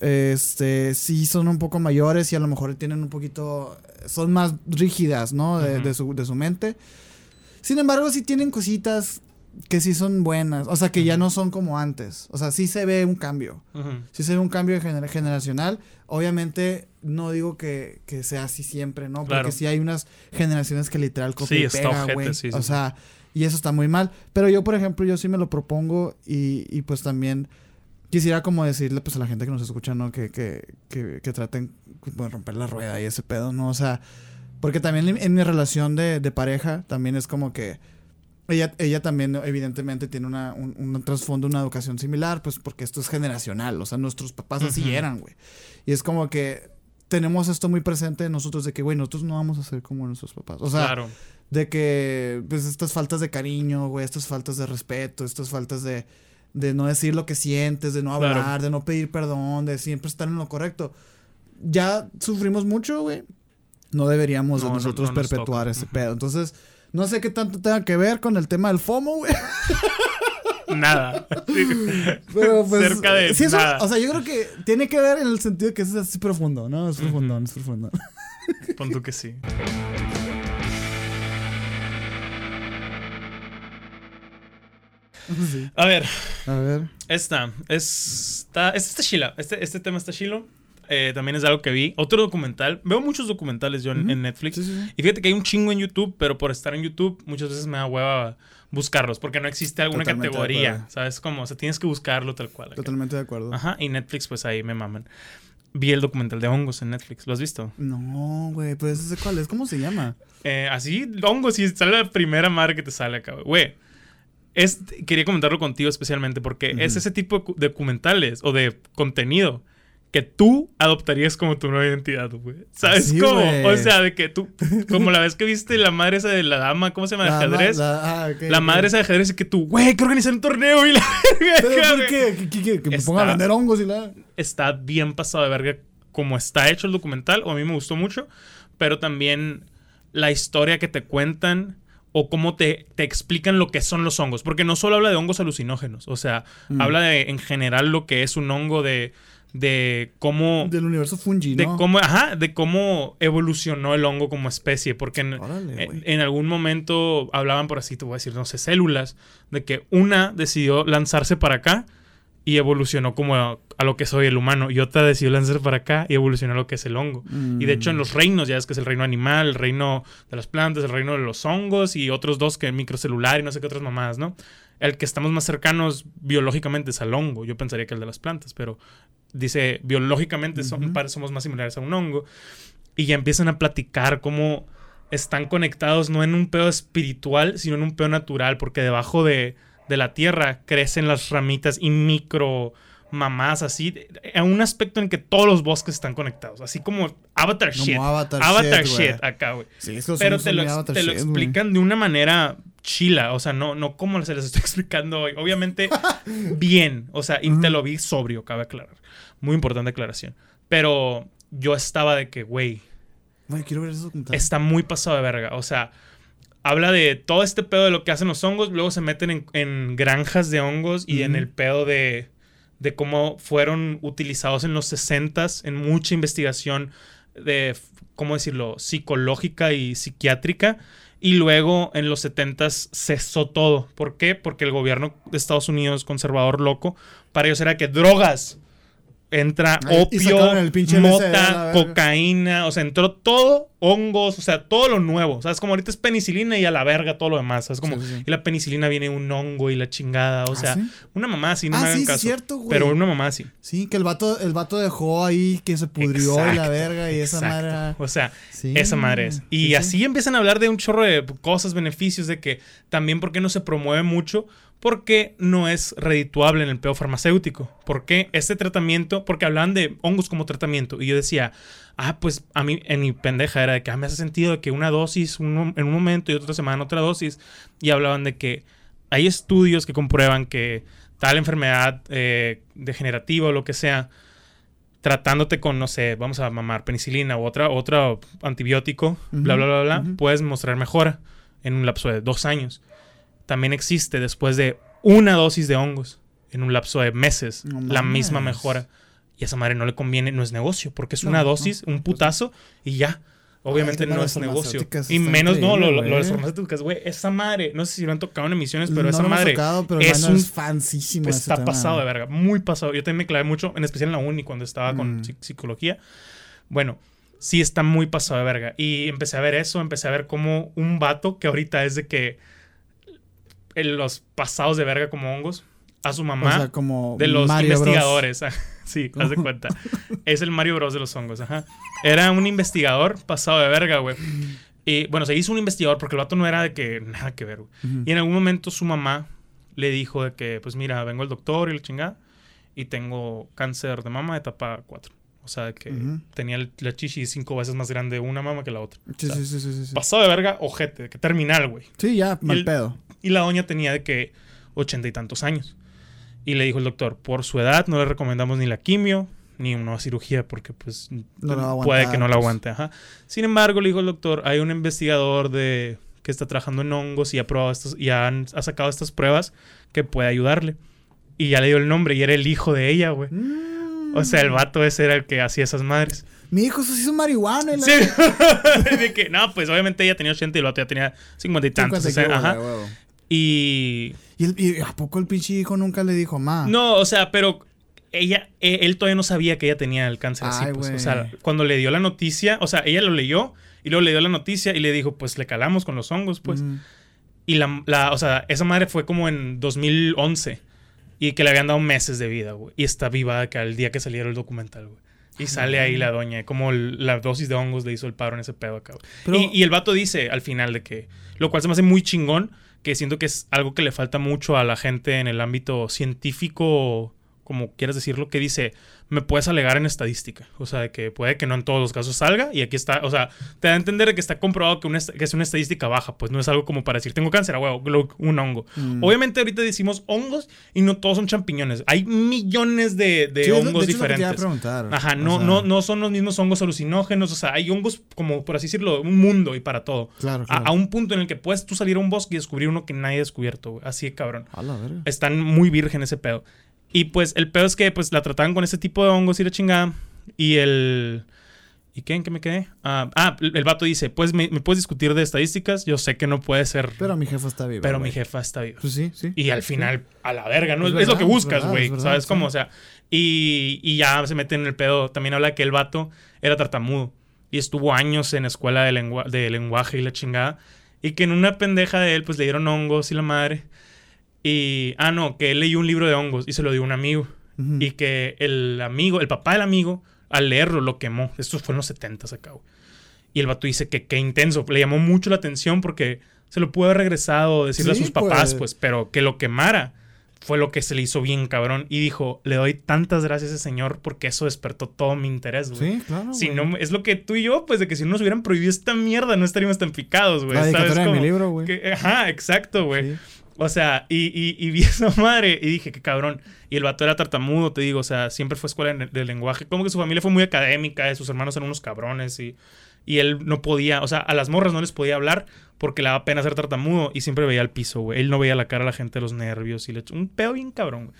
Este, sí son un poco mayores y a lo mejor tienen un poquito, son más rígidas, ¿no? De, de su, de su mente. Sin embargo, sí tienen cositas que sí son buenas, o sea, que ya no son como antes. O sea, sí se ve un cambio. Sí se ve un cambio gener- generacional. Obviamente, no digo que, que sea así siempre, ¿no? Porque sí hay unas generaciones que literal copia Sí, y pega, güey. sí, sí, o sea, Y eso está muy mal. Pero yo, por ejemplo, yo sí me lo propongo y, y pues también quisiera como decirle pues a la gente que nos escucha, ¿no? Que, que, que, que traten de romper la rueda y ese pedo, ¿no? O sea, porque también en, mi relación de, de, pareja también es como que ella, ella también evidentemente tiene una, un, un, trasfondo, una educación similar, pues porque esto es generacional, o sea, nuestros papás así eran, güey. Y es como que tenemos esto muy presente en nosotros de que, güey, nosotros no vamos a ser como nuestros papás. O sea, Claro. de que, pues, estas faltas de cariño, güey, estas faltas de respeto, estas faltas de, de no decir lo que sientes, de no hablar, Claro. de no pedir perdón, de siempre estar en lo correcto. Ya sufrimos mucho, güey. No deberíamos de No, no- nosotros no nos perpetuar ese pedo. Entonces, no sé qué tanto tenga que ver con el tema del FOMO, güey. Nada. *laughs* Pero pues. Cerca de sí, eso- nada. o sea, yo creo que tiene que ver en el sentido que es así profundo, ¿no? Es profundo, es profundo. *laughs* Pon tú que sí. Sí. A ver, A ver. esta. Está, este está chila. Este, este tema está chilo. Eh, también es algo que vi. Otro documental. Veo muchos documentales yo en, Ujú. en Netflix. Sí, sí, sí. Y fíjate que hay un chingo en YouTube, pero por estar en YouTube muchas veces me da hueva buscarlos porque no existe alguna Totalmente categoría. ¿Sabes cómo? O sea, tienes que buscarlo tal cual. acá. Totalmente de acuerdo. Ajá, y Netflix, pues ahí me maman. Vi el documental de hongos en Netflix. ¿Lo has visto? No, güey, pues ese cuál es, ¿cómo se llama? Eh, así, hongos, y sale la primera madre que te sale acá, güey. Es, quería comentarlo contigo especialmente porque es Ujú. ese tipo de documentales o de contenido que tú adoptarías como tu nueva identidad, güey. ¿Sabes Sí, cómo? O sea, de que tú, como la vez que viste la madre esa de la dama, ¿cómo se llama? De La- ajedrez. La, La, ah, ok, ok. madre esa de ajedrez y que tú, güey, que organizar un torneo y la *laughs* ¿Pero verga, por qué? ¿Que, que- que- que me Está- ponga a vender hongos y la. está bien pasado de verga como está hecho el documental, o a mí me gustó mucho, pero también la historia que te cuentan o cómo te, te explican lo que son los hongos, porque no solo habla de hongos alucinógenos, o sea, Mm. habla de en general lo que es un hongo de, de cómo... Del universo fungi, De ¿no? cómo, ajá, de cómo evolucionó el hongo como especie, porque en, Órale, en, güey. en algún momento hablaban por así, te voy a decir, no sé, células, de que una decidió lanzarse para acá y evolucionó como a, a lo que soy el humano, y otra decidió lanzarse para acá y evolucionó a lo que es el hongo. Y de hecho en Mm. los reinos, ya es que es el reino animal, el reino de las plantas, el reino de los hongos y otros dos que microcelular y no sé qué otras mamadas, ¿no? El que estamos más cercanos biológicamente es al hongo. Yo pensaría que el de las plantas, pero dice biológicamente somos más similares a un hongo. Y ya empiezan a platicar cómo están conectados no en un pedo espiritual, sino en un pedo natural, porque debajo de, de la tierra crecen las ramitas y micro mamás así, en un aspecto en que todos los bosques están conectados, así como Avatar Como shit. Avatar Avatar shit, shit, acá, güey. Sí, es que Pero te lo, avatar te lo shit, explican de una manera chila, o sea, no, no como se les estoy *laughs* explicando hoy. Obviamente, bien, o sea, y te lo vi sobrio, cabe aclarar. Muy importante aclaración. Pero yo estaba de que, güey, Güey, quiero ver eso está muy pasado de verga. O sea, habla de todo este pedo de lo que hacen los hongos, luego se meten en, en granjas de hongos y en el pedo de, de cómo fueron utilizados en los 60s en mucha investigación de, ¿cómo decirlo?, psicológica y psiquiátrica. Y luego en los 70s cesó todo. ¿Por qué? Porque el gobierno de Estados Unidos, conservador loco, para ellos era que drogas. Entra Ay, opio, el mota, cocaína, o sea, entró todo, hongos, o sea, todo lo nuevo. ¿Sabes? Como ahorita es penicilina y a la verga todo lo demás. ¿Sabes? Como, Sí, sí, sí. y la penicilina viene un hongo y la chingada. O ¿Ah, sea, sí? una mamá así, no Ah, me hagan caso. cierto, güey. Pero una mamá así. Sí, que el vato, el vato dejó ahí que se pudrió y la verga y esa madre. era- O sea, esa madre es. Y sí, sí. así empiezan a hablar de un chorro de cosas, beneficios, de que también porque no se promueve mucho, porque no es redituable en el pedo farmacéutico. Porque este tratamiento, porque hablaban de hongos como tratamiento. Y yo decía, ah, pues a mí, en mi pendeja era de que ah, me hace sentido de que una dosis un- en un momento y otra semana otra dosis. Y hablaban de que hay estudios que comprueban que tal enfermedad eh, degenerativa o lo que sea, tratándote con, no sé, vamos a mamar penicilina u otra, otro antibiótico, bla, bla, bla, bla, puedes mostrar mejora en un lapso de dos años. También existe después de una dosis de hongos, en un lapso de meses, No la misma mejora. Y a esa madre no le conviene, no es negocio, porque es No, una no, dosis, un pues putazo y ya. Obviamente tema no es negocio. Y menos, no, lo, lo- lo de las güey. farmacéuticas, güey, esa madre, no sé si lo han tocado en emisiones, pero no esa lo madre tocado, pero es un fansísimo ese está tema. pasado de verga, muy pasado. Yo también me clavé mucho, en especial en la uni cuando estaba con Mm. psi- psicología. Bueno, sí está muy pasado de verga. Y empecé a ver eso, empecé a ver como un vato que ahorita es de que los pasados de verga como hongos a su mamá. O sea, como de los Mario Bros. investigadores. *laughs* sí, haz de cuenta. Es el Mario Bros de los hongos, ajá. Era un investigador pasado de verga, güey. Y bueno, se hizo un investigador porque el vato no era de que nada que ver, güey. Y en algún momento su mamá le dijo de que, pues mira, vengo el doctor y la chingada. Y tengo cáncer de mama de etapa 4. O sea, que tenía el- la chichi cinco veces más grande una mama que la otra. Sí, O sea, sí, sí, sí, sí. Pasado de verga, ojete, de que terminal, güey. Sí, ya, mal el- pedo. Y la doña tenía de que ochenta y tantos años. Y le dijo el doctor, por su edad no le recomendamos ni la quimio ni una cirugía porque pues No puede que no la pues. aguante. Ajá. Sin embargo, le dijo el doctor, hay un investigador de que está trabajando en hongos y ha probado estos, y han- ha sacado estas pruebas que puede ayudarle. Y ya le dio el nombre y era el hijo de ella, güey. Mm. O sea, el vato ese era el que hacía esas madres. Mi hijo se hizo marihuana. la- Sí. *laughs* de que, no, pues obviamente ella tenía 80 y el vato ya tenía 50 y tantos. 50 o sea, kilos, ajá. huevo. Y ¿Y, el- y a poco el pinche hijo nunca le dijo, ma? No, o sea, pero ella, e- él todavía no sabía que ella tenía el cáncer así, Ay, pues. O sea, cuando le dio la noticia, o sea, ella lo leyó y luego le dio la noticia y le dijo, pues le calamos con los hongos, pues. Mm. Y la, la, o sea, esa madre fue como en 2011 y que le habían dado meses de vida, güey. Y está viva que al día que saliera el documental, güey. Y sale ahí la doña, como el- la dosis de hongos le hizo el paro en ese pedo acá. Pero- Y, y el vato dice al final de que, lo cual se me hace muy chingón, que siento que es algo que le falta mucho a la gente en el ámbito científico, como quieras decirlo, que dice, me puedes alegar en estadística. O sea, de que puede que no en todos los casos salga y aquí está, o sea, te da a entender que está comprobado que, una est- que es una estadística baja, pues no es algo como para decir, tengo cáncer, huevo, un hongo. Mm. Obviamente ahorita decimos hongos y no todos son champiñones. Hay millones de, de Sí, hongos de hecho, diferentes. preguntar. Ajá, O no, sea, no, no son los mismos hongos alucinógenos. O sea, hay hongos, como por así decirlo, un mundo y para todo. Claro, A, un punto en el que puedes tú salir a un bosque y descubrir uno que nadie ha descubierto, güey. Así de cabrón. A la verga. Están muy virgen ese pedo. Y pues el pedo es que pues la trataban con ese tipo de hongos y la chingada. Y el... ¿Y qué? ¿En qué me quedé? Ah, ah, el vato dice, pues me, me puedes discutir de estadísticas. Yo sé que no puede ser... Pero mi jefa está viva. pero mi jefa está viva. Pues sí, sí. Y al final, a la verga, ¿no? Es Es, lo que buscas, verdad, güey. ¿Sabes sí. cómo? O sea, y, y ya se mete en el pedo. También habla que el vato era tartamudo. Y estuvo años en escuela de, lengua- de lenguaje y la chingada. Y que en una pendeja de él, pues le dieron hongos y la madre. Y, ah, no, que él leyó un libro de hongos y se lo dio a un amigo. Y que el amigo, el papá del amigo, al leerlo lo quemó. Esto fue en los 70 acá, güey. Y el vato dice que qué intenso. Le llamó mucho la atención porque se lo pudo haber regresado, decirle Sí, a sus papás, pues. pues, pero que lo quemara fue lo que se le hizo bien cabrón. Y dijo, le doy tantas gracias a ese señor porque eso despertó todo mi interés, güey. Sí, claro. Si güey. no, es lo que tú y yo, pues de que si no nos hubieran prohibido esta mierda, no estaríamos tan picados, güey. La ¿sabes dedicatoria de mi libro, güey. Que- Ajá, exacto, güey. Sí. O sea, y, y, y vi *laughs* esa madre y dije, qué cabrón. Y el vato era tartamudo, te digo, o sea, siempre fue escuela de, de lenguaje. Como que su familia fue muy académica, eh, sus hermanos eran unos cabrones y, y él no podía, o sea, a las morras no les podía hablar porque le daba pena ser tartamudo y siempre veía al piso, güey. Él no veía la cara a la gente de los nervios y le echó un pedo bien cabrón, güey.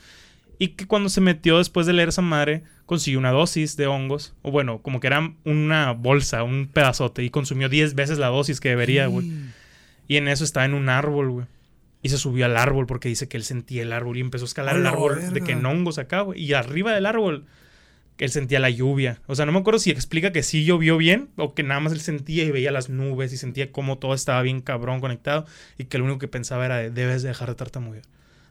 Y que cuando se metió después de leer esa madre, consiguió una dosis de hongos, o bueno, como que era una bolsa, un pedazote, y consumió 10 veces la dosis que debería, güey. Y en eso estaba en un árbol, güey. Y se subió al árbol porque dice que él sentía el árbol y empezó a escalar ¡A el árbol verga! de que en hongos acá, güey. Y arriba del árbol, él sentía la lluvia. O sea, no me acuerdo si explica que sí llovió bien o que nada más él sentía y veía las nubes y sentía cómo todo estaba bien cabrón conectado y que lo único que pensaba era de, debes de dejar de tartamudear.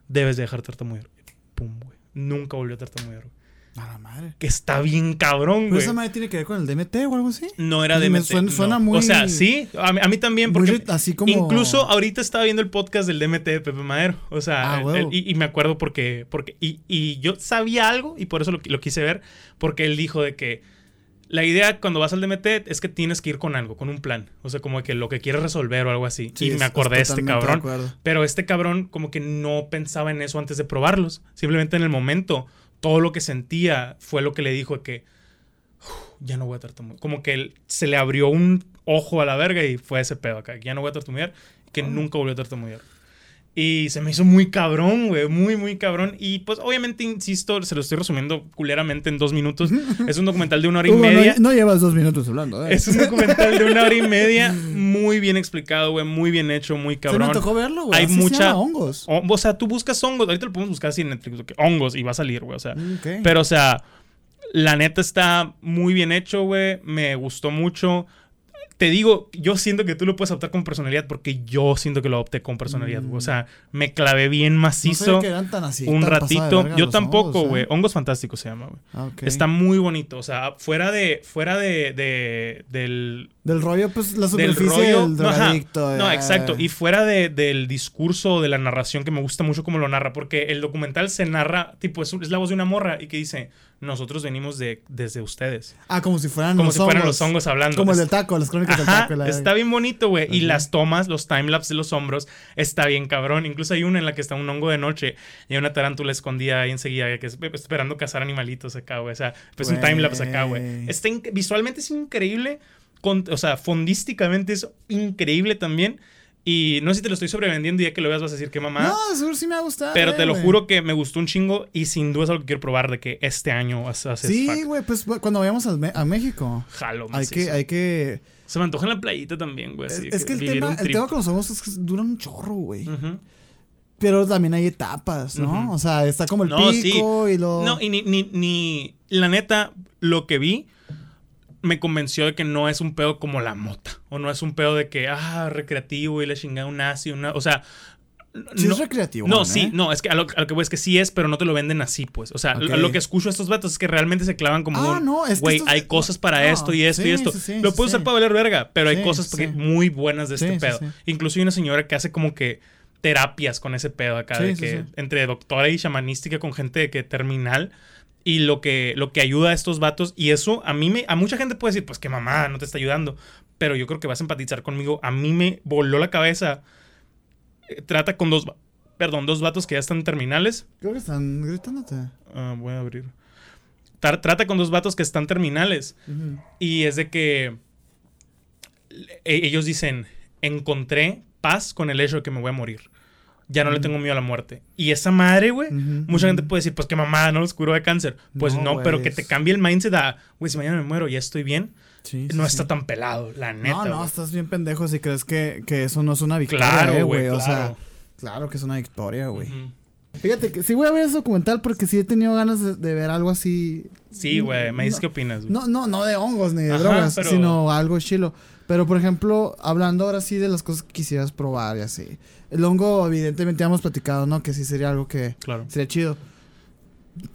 Debes de dejar de tartamudear. Pum, güey. Nunca volvió a tartamudear, güey. A la madre. Que está bien cabrón, ¿Pero güey. esa madre tiene que ver con el DMT o algo así? No era Me de suena- suena muy- O sea, sí, a mí, a mí también, porque así como- incluso ahorita estaba viendo el podcast del DMT de Pepe Madero. O sea, Ah, el- y, y me acuerdo porque, porque y, y yo sabía algo y por eso lo, lo quise ver, porque él dijo de que la idea cuando vas al DMT es que tienes que ir con algo, con un plan. O sea, como que lo que quieres resolver o algo así. Sí, y me acordé de es este cabrón. de. Pero este cabrón como que no pensaba en eso antes de probarlos. Simplemente en el momento, todo lo que sentía fue lo que le dijo de que "Uf, ya no voy a tartamudear. Como que él- se le abrió un ojo a la verga y fue ese pedo acá. Ya no voy a tartamudear. Que nunca volvió a tartamudear. Y se me hizo muy cabrón, güey. Muy, muy cabrón. Y pues obviamente, insisto, se lo estoy resumiendo culeramente en dos minutos. *laughs* es un documental de una hora y Hugo, media. no llevas dos minutos hablando, ¿eh? Es un documental de una hora y media. *laughs* Muy bien explicado, güey. Muy bien hecho, muy Se me cabrón. antojó verlo, güey. Hay Así se mucha- llama, hongos. O, o sea, tú buscas hongos. Ahorita lo podemos buscar así en Netflix. que hongos y va a salir, güey. O sea, Ok. pero, o sea, la neta está muy bien hecho, güey. Me gustó mucho. Te digo, yo siento que tú lo puedes adoptar con personalidad porque yo siento que lo adopté con personalidad. O sea, me clavé bien Mm. No macizo. sabía que eran tan así. un tan ratito. Yo tampoco, hongos, güey. ¿eh? Hongos fantásticos se llama, güey. Ah. Está muy bonito. O sea, fuera de. Fuera de. de- del. Del rollo, pues la Del superficie rollo. del no, ajá. drogadicto. No, eh. exacto. Y fuera de- del discurso, de la narración, que me gusta mucho cómo lo narra, porque el documental se narra, tipo, es, es la voz de una morra y que dice: Nosotros venimos de, desde ustedes. Ah, como si fueran Como los si fueran hongos. los hongos hablando. Como el del taco, las crónicas del Ajá, taco. la- está bien bonito, güey. Y las tomas, los timelapse de los hombros, está bien cabrón. Incluso hay una en la que está un hongo de noche y hay una tarántula escondida ahí enseguida que es esperando cazar animalitos acá, güey. O sea, pues un Güey. timelapse acá, güey. Visualmente es increíble. Con- o sea, fondísticamente es increíble también. Y no sé si te lo estoy sobrevendiendo y ya que lo veas vas a decir que mamá. No, seguro sí me ha gustado. pero te lo juro que me gustó un chingo y sin duda es algo que quiero probar de que este año haces Sí, güey, pues cuando vayamos Me- a México. Jalo, Hay que, hay que. Se me antoja en la playita también, güey. Es, que el tema, el tema con los hongos es que duran un chorro, güey. Pero también hay etapas, ¿no? O sea, está como el No, sí. pico y lo. No, y ni, ni, ni. La neta, lo que vi me convenció de que no es un pedo como la mota. O no es un pedo de que, ah, recreativo y la chingada un nazi, una. O sea. Sí no, es recreativo. no, sí, no, es que a lo, a lo que voy es que sí es, pero no te lo venden así, pues. O sea, lo, lo que escucho a estos vatos es que realmente se clavan como Ah, un, no, es güey, hay cosas para esto y esto sí, y esto. sí, sí, lo puedo usar para valer verga, pero hay cosas muy buenas de este pedo. Incluso hay una señora que hace como que terapias con ese pedo acá, de que entre doctora y chamanística con gente de que terminal. Y lo que, lo que ayuda a estos vatos, y eso a mí me, a mucha gente puede decir, pues que mamá no te está ayudando. Pero yo creo que vas a empatizar conmigo. A mí me voló la cabeza. Eh, Trata con dos, perdón, dos vatos que ya están terminales. Creo que están gritándote. Ah, voy a abrir. Trata con dos vatos que están terminales. Y es de que e- ellos dicen, encontré paz con el hecho de que me voy a morir. Ya no le tengo miedo a la muerte. Y esa madre, güey, mucha gente puede decir, pues que mamá no los curó de cáncer. Pues No, pero que te cambie el mindset a, güey, si mañana me muero, ya estoy bien. Sí, no sí, está sí. tan pelado, la neta. No, no, estás bien pendejo si crees que, que eso no es una victoria, Claro, eh, güey, O sea, claro. claro que es una victoria, güey. Fíjate que sí voy a ver ese documental porque sí he tenido ganas de, de ver algo así. Sí, güey, me dices No, qué opinas. güey? No, no, no de hongos ni de Ajá, drogas, pero- sino algo chilo. Pero, por ejemplo, hablando ahora sí de las cosas que quisieras probar y así. El hongo, evidentemente, ya hemos platicado, ¿no? Que sí sería algo que Claro. sería chido.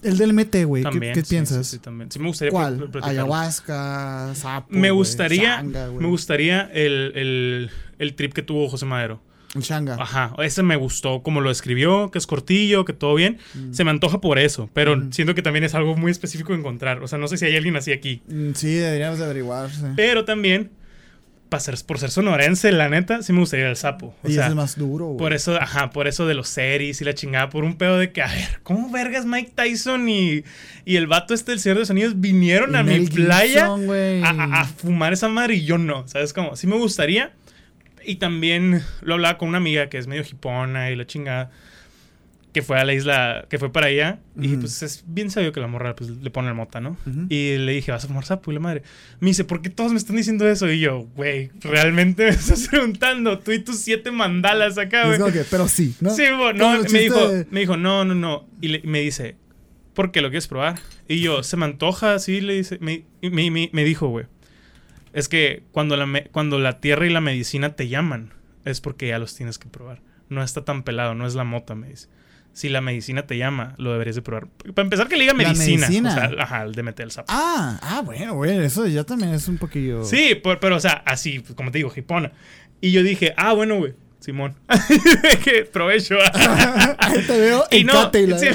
El del mete, güey. ¿Qué, qué sí, piensas? Sí, sí, también. Sí, me gustaría ¿Cuál? Ayahuasca, sapo. Me gustaría, shanga, me gustaría el, el, el trip que tuvo José Madero. El shanga. Ajá, ese me gustó como lo escribió, que es cortillo, que todo bien. Se me antoja por eso, pero Mm. siento que también es algo muy específico de encontrar. O sea, no sé si hay alguien así aquí. Mm, Sí, deberíamos de averiguar. Pero también, ser- por ser sonorense, la neta, sí me gustaría el sapo. O y sea, es el más duro, güey. por eso, ajá, por eso de los series y la chingada, por un pedo de que, a ver, ¿cómo vergas Mike Tyson y, y el vato este del Señor de los Sonidos vinieron Y a mi playa Gibson, a fumar esa madre y yo no? ¿Sabes cómo? Sí me gustaría. Y también lo hablaba con una amiga que es medio hipona y la chingada, que fue a la isla, que fue para allá. Y pues es bien sabido que la morra pues, le pone el mota, ¿no? Y le dije, ¿vas a fumar sapo? Y la madre me dice, ¿por qué todos me están diciendo eso? Y yo, güey, ¿realmente me *laughs* estás preguntando? Tú y tus siete mandalas acá, güey. que, pero sí, ¿no? Sí, bo- Como no, el me dijo, de- me dijo, no, no, no. Y le- me dice, ¿por qué lo quieres probar? Y yo, se me antoja, sí, le dice, me, me, me- me dijo, güey, es que cuando la, cuando la tierra y la medicina te llaman, es porque ya los tienes que probar. No está tan pelado, no es la mota, me dice. Si la medicina te llama, lo deberías de probar. Para empezar, que le diga medicina. medicina. O sea, ajá, el de meter el sapo. Ah, ah, bueno, güey. Eso ya también es un poquillo. Sí, por- pero, o sea, así, pues, como te digo, hipona. Y yo dije, ah, bueno, güey, Simón. *laughs* que provecho. *laughs* Ahí te veo y en no, Cátila. sí.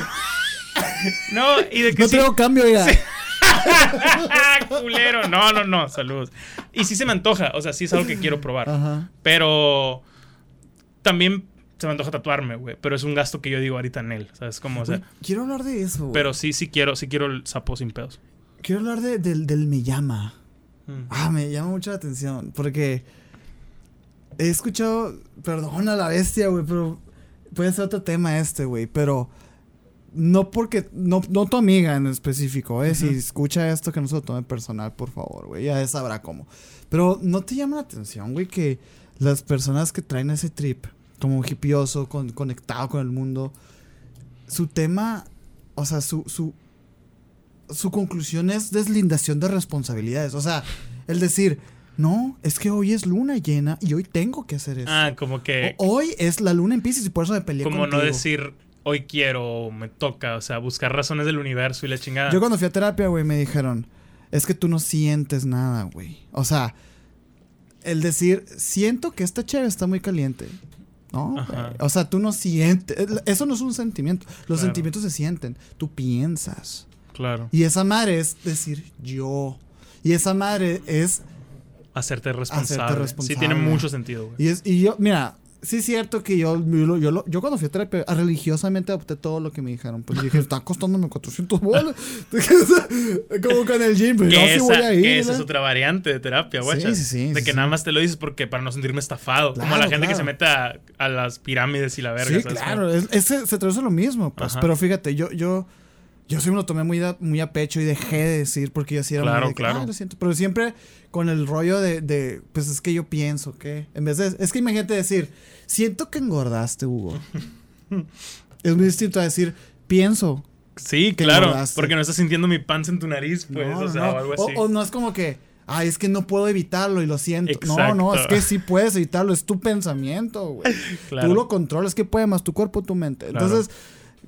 *laughs* no, y de que No sí. tengo cambio, oiga. Culero. No, no, no, saludos. Y sí se me antoja, o sea, sí es algo que quiero probar. Ajá. Pero también se me antoja tatuarme, güey. Pero es un gasto que yo digo ahorita en él, ¿sabes? Como, o sea, Güey, quiero hablar de eso, güey. pero sí, sí quiero, sí quiero el sapo sin pedos. Quiero hablar de- del, del me llama. Mm. Ah, me llama mucho la atención. Porque he escuchado. Perdona la bestia, güey, pero. Puede ser otro tema este, güey. Pero. No porque. No, no tu amiga en específico, ¿eh? Si escucha esto, que no se lo tome personal, por favor, güey. Ya sabrá cómo. Pero no te llama la atención, güey, que las personas que traen ese trip, como hippioso, con, conectado con el mundo, su tema. O sea, su, su, su conclusión es deslindación de responsabilidades. O sea, el decir, No, es que hoy es luna llena y hoy tengo que hacer eso. Ah, como que. O- hoy es la luna en Pisces y por eso me peleé como contigo. no decir hoy quiero me toca. O sea, buscar razones del universo y la chingada. Yo cuando fui a terapia, güey, me dijeron, es que tú no sientes nada, güey. O sea, el decir, siento que esta chévere está muy caliente. No, Ajá. güey. o sea, tú no sientes, eso no es un sentimiento. Los Claro. sentimientos se sienten, tú piensas. Claro. Y esa madre es decir yo. Y esa madre es Hacerte responsable. Sí, responsable. tiene mucho sentido, güey. Y, es, y yo, mira, sí es cierto que yo, yo, yo, yo cuando fui a terapia, religiosamente adopté todo lo que me dijeron. Pues dije, está costándome 400 bolas. *laughs* Como con el gym, pues Que no, sí esa, voy a ir. que esa es otra variante de terapia, Sí, güey. sí, sí, De sí, que sí. nada más te lo dices porque para no sentirme estafado. como la Claro, gente que claro. se mete a, a las pirámides y la verga. Sí, ¿sabes? claro, es, ese- se traduce lo mismo, pues. Ajá. Pero fíjate, yo, yo, yo sí me lo tomé muy a, muy a pecho y dejé de decir porque yo sí era muy Claro, de que, claro. "Ah, lo siento. Pero siempre con el rollo de, de, pues es que yo pienso que, en vez de, es que imagínate decir, siento que engordaste, Hugo. *laughs* es muy distinto a decir, pienso. Sí, que claro. engordaste. Porque no estás sintiendo mi panza en tu nariz, pues. No, o sea, no. o algo O- así. O, no es como que, ay, es que no puedo evitarlo y lo siento. No, no, es que sí puedes evitarlo, es tu pensamiento, güey. *laughs* Claro. Tú lo controlas, que puede más tu cuerpo, tu mente. Claro.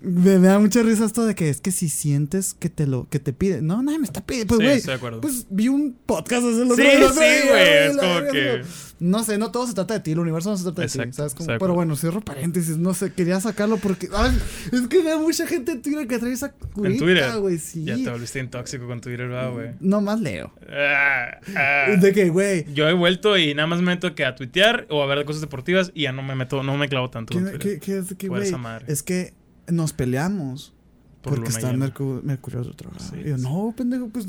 Me, me da mucha risa esto de que es que si sientes que te lo que te pide. No, nadie me está pidiendo. Pues, Sí, güey. acuerdo. Pues vi un podcast hace otro Sí, otro sí, güey, es como que- No sé, no todo se trata de ti, el universo no se trata de ti. ¿sabes? Como- pero bueno, cierro paréntesis, no sé, quería sacarlo porque. ay, es que veo mucha gente en Twitter que trae esa en curita, Twitter. güey, sí. Ya te volviste bien tóxico con Twitter, ¿verdad, güey? No más leo. Ah, ah. *laughs* De que, güey. Yo he vuelto y nada más me meto que a tuitear o a ver cosas deportivas y ya no me meto, no me clavo tanto en ¿Qué, Twitter. qué- qué güey? esa madre. Es que nos peleamos. Por porque está llena. Mercu- Mercurio retrogrado. Sí, y yo, no, pendejo, pues.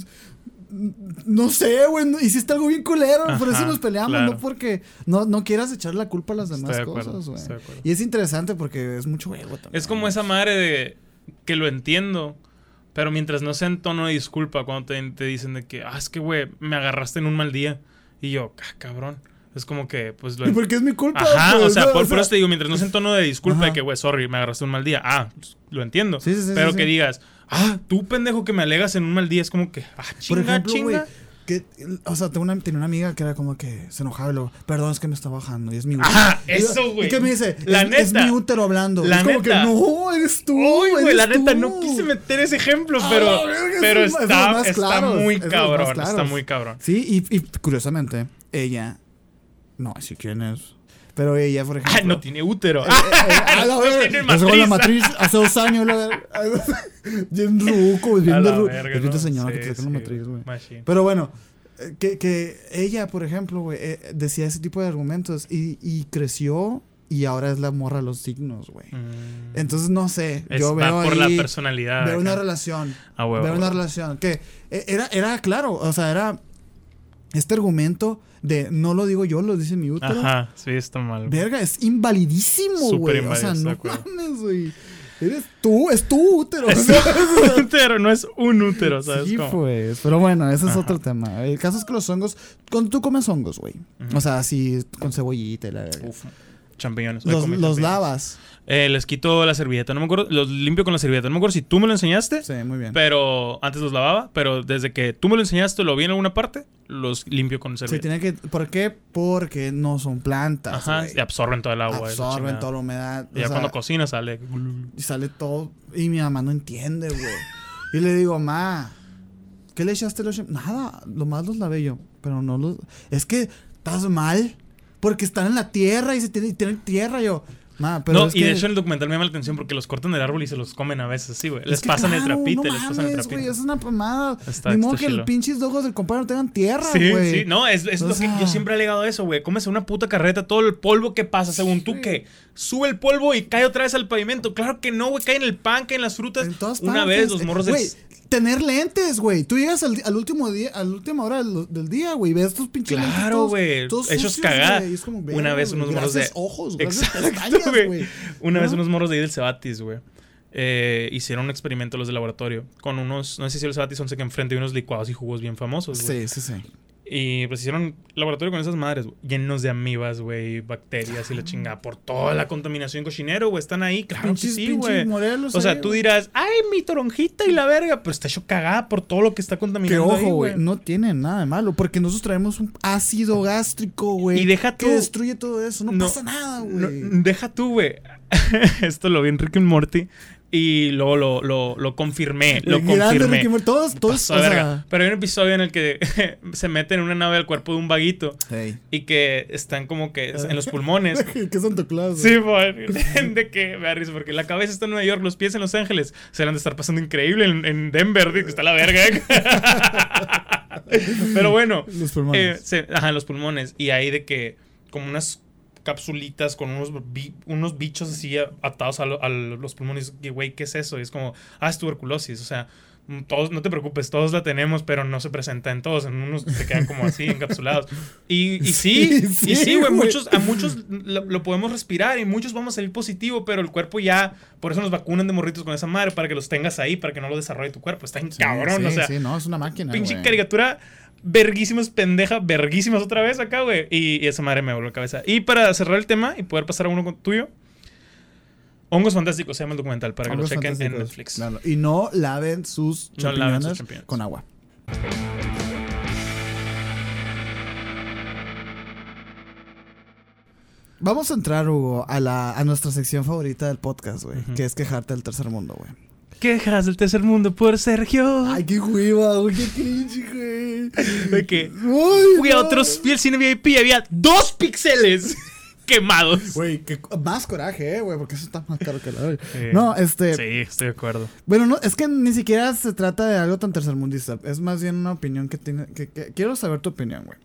No sé, güey. no- hiciste algo bien culero. por eso nos peleamos, claro. no porque no, no quieras echar la culpa a las demás de acuerdo, cosas, güey. Y es interesante porque es mucho ego también. Es como esa madre de que lo entiendo, pero mientras no sea en tono de disculpa, cuando te, te dicen de que, ah, es que, güey, me agarraste en un mal día. Y yo, ah, cabrón. Es como que, pues lo ¿Y por qué es mi culpa? Ajá, pues, o sea, no? por, por eso te digo, mientras no sea en tono de disculpa Ajá. de que, güey, sorry, me agarraste un mal día. Ah, pues, lo entiendo. Sí, sí, sí, pero que digas, ah, tú pendejo que me alegas en un mal día, es como que, ah, Por chinga, ejemplo, güey. chinga. Que, o sea, tengo una, tenía una amiga que era como que se enojaba y luego, perdón, es que me está bajando y es mi Ajá, Y yo- eso, güey. ¿Y qué me dice? La es, es neta. mi útero hablando. La es como neta. que no, eres tú. Uy, güey, la neta, tú". no quise meter ese ejemplo, Ah, pero, es pero es está, está muy es cabrón, está muy cabrón. Sí, y, y curiosamente, ella. No, así quién es. Pero ella, por ejemplo. Ah, no tiene útero. *laughs* Ah, la No tiene la matriz. hace dos años. *laughs* Bien ruco, A bien de la ru- verga, es señora que te saca la matriz, güey. Pero bueno, que, que ella, por ejemplo, güey, decía ese tipo de argumentos y, y creció y ahora es la morra de los signos, güey. Mm. Entonces, no sé, Es- yo va veo por ahí, la personalidad. veo acá. una relación, Ah, veo una relación que era, era claro, o sea, era este argumento de no lo digo yo, lo dice mi útero. Ajá, sí, está mal. güey. Verga, es invalidísimo, güey. O sea, no mames, güey. Eres tú, es tu útero. Es *laughs* un útero, no es un útero, ¿sabes? Sí, cómo? pues. Pero bueno, ese es otro tema. El caso es que los hongos, cuando tú comes hongos, güey. O sea, así con cebollita y la verga. Uf, champiñones. Los, lavas. Eh, les quito la servilleta, no me acuerdo. Los limpio con la servilleta. No me acuerdo si tú me lo enseñaste. Sí, muy bien. Pero antes los lavaba, pero desde que tú me lo enseñaste, lo vi en alguna parte, los limpio con Sí, servilleta. tiene que. ¿Por qué? Porque no son plantas. Ajá, y absorben todo el agua. Absorben toda la humedad. Y ya sea, cuando cocina sale. Y sale todo. Y mi mamá no entiende, güey. Y le digo, ma, ¿qué le echaste los sham-?" Nada, lo más los lavé yo. Pero no los. Es que estás mal. Porque están en la tierra y se tienen, tienen tierra yo. Pero no, es y que, de hecho en el documental me llama la atención porque los cortan del árbol y se los comen a veces, sí, güey. es Les pasan el trapito, no les pasan el trapito. es una pomada. Está- Ni modo que el chilo. pinches ojos del compadre no tengan tierra, Sí, güey. sí, no, es, es lo que yo siempre he alegado a eso, güey. Comes una puta carreta, todo el polvo que pasa, según tú, que sube el polvo y cae otra vez al pavimento. Claro que no, güey, cae en el pan, cae en las frutas. En todas Una partes. vez los morros del... Güey, tener lentes, güey. Tú llegas al, al último día, a la última hora del, del día, güey. Ves tus pinches Claro, güey. Hechos sucios, cagada. güey, y es como, Una vez unos morros de. ojos, *laughs* Exacto, güey. Una vez ¿No? unos morros de ahí del Cebatis, güey. eh, hicieron un experimento los de laboratorio con unos. No sé si los Cebatis son que enfrente de unos licuados y jugos bien famosos, güey. Sí, sí, sí. Y pues hicieron laboratorio con esas madres, güey, llenos de amibas, güey, bacterias y la chingada. Por toda la contaminación cochinero, güey. Están ahí, claro que sí, güey. O sea, ahí, tú dirás, ay, mi toronjita y la verga. Pero está hecho cagada por todo lo que está Que contaminando. ojo, ahí, güey, no tiene nada de malo, porque nosotros traemos un ácido gástrico, güey. Y deja que tú- destruye todo eso, no, No, pasa nada, No, güey. deja tú, güey. *laughs* Esto lo vi en Rick and Morty. Y luego lo, lo, lo confirmé. Lo confirmé. Todos, todos, Pasó o sea. Pero hay un episodio en el que *laughs* se meten en una nave al cuerpo de un vaguito Hey. y que están como que en los *laughs* pulmones. *laughs* ¿Qué Santa Claus? Sí, güey. de que me da risa porque la cabeza está en Nueva York, los pies en Los Ángeles. Se le han de estar pasando increíble en, en Denver, que está la verga. ¿eh? Pero bueno, Los pulmones. eh, se- ajá, los pulmones. Y hay de que, como unas capsulitas con unos, unos bichos así atados a, a los pulmones. Güey, ¿qué es eso? Y es como, ah, es tuberculosis. O sea, todos, no te preocupes, todos la tenemos, pero no se presenta en todos. En unos se quedan como así, encapsulados. Y, y *laughs* sí, Sí, y sí, güey, muchos, a muchos lo, lo podemos respirar y muchos vamos a salir positivo, pero el cuerpo ya, por eso nos vacunan de morritos con esa madre, para que los tengas ahí, para que no lo desarrolle tu cuerpo. Está en Sí, cabrón, sí, o sea, Sí, no, es una máquina. pinche güey. caricatura verguísimas, pendeja, verguísimas otra vez acá, güey. Y, y esa madre me voló la cabeza. Y para cerrar el tema y poder pasar a uno con- tuyo, Hongos Fantásticos se llama el documental, para que Hongos lo chequen en. Netflix. Claro, Y no laven sus No laven sus champiñones con agua. Vamos a entrar, Hugo, a, la, a nuestra sección favorita del podcast, güey. Que es quejarte del tercer mundo, güey. Quejas del tercer mundo por Sergio. Ay, qué hueva, güey. Qué cringe, güey. *laughs* De que Ay, fui a otros, fui al cine VIP y había dos píxeles quemados. Güey, que más coraje, eh, güey, porque eso está más caro que la güey. Sí. No, este. Sí, estoy de acuerdo. Bueno, no, es que ni siquiera se trata de algo tan tercermundista. Es más bien una opinión que tiene. Que, que- quiero saber tu opinión, güey.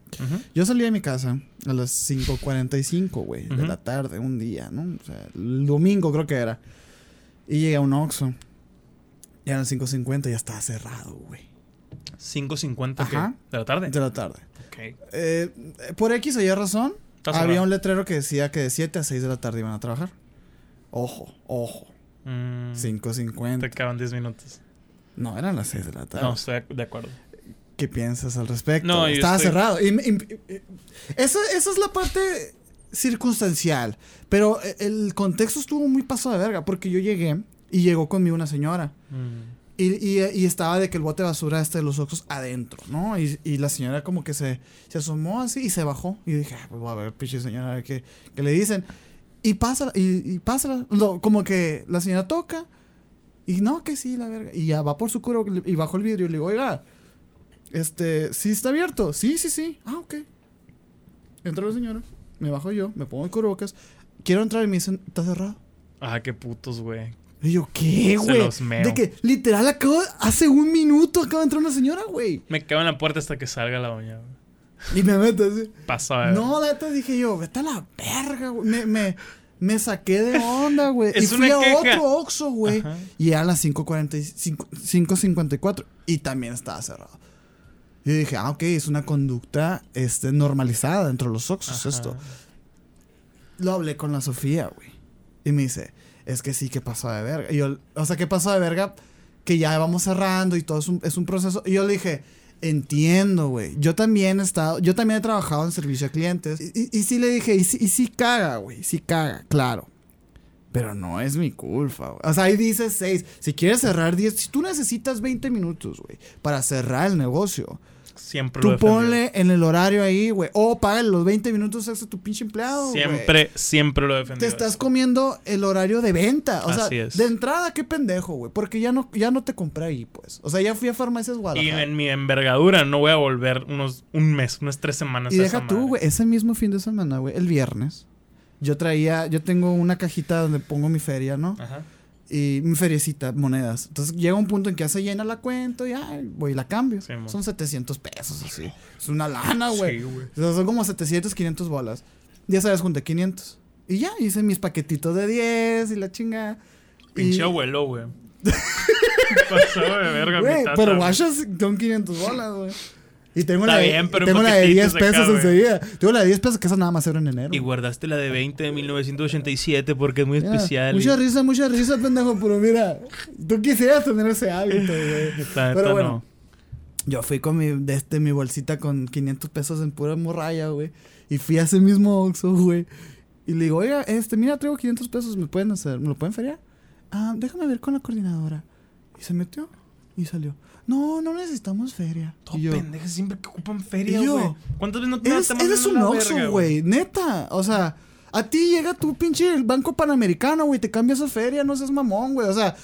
Yo salí de mi casa a las 5.45, güey, de Ujú. la tarde, un día, ¿no? O sea, el domingo creo que era. Y llegué a un Oxxo. Y a las 5.50 ya estaba cerrado, güey. 5.50 ¿qué? Ajá. de la tarde. De la tarde. Ok. Eh, por X o Y razón, había un letrero que decía que de 7 a 6 de la tarde iban a trabajar. Ojo, ojo. Mm, 5.50. Te acaban 10 minutos. No, eran las 6 de la tarde. No, estoy de acuerdo. ¿Qué piensas al respecto? No, Estaba estoy- cerrado. Y, y- y- esa, esa es la parte circunstancial. Pero eh, el contexto estuvo muy pasado de verga. Porque yo llegué y llegó conmigo una señora. Mm. Y, y- y estaba de que el bote de basura este de los Oxxos adentro, ¿no? Y, y la señora como que se, asomó así y se bajó. Y dije, "Ah, pues voy a ver, pinche señora, a ver qué, le dicen. Y pasa, y, pasa, como que la señora toca. Y no, que sí, la verga. Y ya va por su curo y bajó el vidrio y le digo, oiga, este, ¿sí está abierto? Sí, sí, sí. Ah, ok. Entra la señora, me bajo yo, me pongo el cubrebocas. Quiero entrar y me dicen, está cerrado. Ah, qué putos, güey. Y yo, ¿qué, Se güey? los meo. De que literal acabo, hace un minuto acaba de entrar una señora, güey. Me quedo en la puerta hasta que salga la doña. güey. Y me meto así. A ver. No, la neta dije yo, vete a la verga, güey. Me, me, me saqué de onda, *laughs* güey. Y fui a queja. otro Oxxo, güey. Ajá. Y eran las 5.45 5.54. Y también estaba cerrado. Y yo dije, ah, ok, es una conducta este, normalizada dentro de los Oxxos esto. Lo hablé con la Sofía, güey. Y me dice, es que sí, que pasó de verga. Y yo, o sea, ¿qué pasó de verga? Que ya vamos cerrando y todo es un, es un proceso. Y yo le dije, entiendo, güey. Yo también he estado, yo también he trabajado en servicio a clientes. Y sí le dije, y sí, y sí caga, güey. Sí caga, claro. Pero no es mi culpa, güey. O sea, ahí dice 6. Si quieres cerrar 10, si tú necesitas 20 minutos, güey, para cerrar el negocio, Siempre lo tú defendido. ponle en el horario ahí, güey. O págale los 20 minutos extra tu pinche empleado. Siempre, siempre lo he defendido. Te estás comiendo el horario de venta. O Así sea, es. de entrada, qué pendejo, güey. Porque ya no, ya no te compré ahí, pues. O sea, ya fui a farmacias Y Guadalajara. en mi envergadura no voy a volver unos un mes, unas tres semanas. Y a deja esa tú, güey. Ese mismo fin de semana, güey. El viernes. Yo traía, yo tengo una cajita donde pongo mi feria, ¿no? Ajá. Y mi feriecita, monedas. Entonces llega un punto en que ya se llena la cuenta y ay, voy y la cambio. Sí. Son 700 pesos, así. Es una lana, güey. Sí. O sea, son como 700, 500 bolas. Ya sabes, junté 500. Y ya, hice mis paquetitos de 10 y la chinga. Pinche Y- abuelo, güey. *laughs* Pasó de verga Güey, pero guachas son 500 bolas, güey. Y tengo Está la, de- bien, pero tengo la de paquetitos 10 pesos enseguida. Tengo la de 10 pesos que esa nada más era en enero. Y guardaste la de 20 de 1987 porque es muy Mira, especial. Mucha y- risa, mucha risa, pendejo, pero mira, tú quisieras tener ese hábito, güey. *laughs* Pero bueno, no. Yo fui con mi, de este, mi bolsita con 500 pesos en pura morralla, güey. Y fui a ese mismo Oxxo, güey. Y le digo, oiga, este, mira, traigo 500 pesos, ¿me pueden hacer? ¿Me lo pueden feriar? Ah, déjame ver con la coordinadora. Y se metió y salió. No, no necesitamos feria. Todo pendejas siempre que ocupan feria, güey. ¿Cuántas veces no te Eres, eres a un verga, güey. Neta. O sea, a ti llega tu pinche el Banco Panamericano, güey. Te cambia esa feria, no seas mamón, güey. O sea,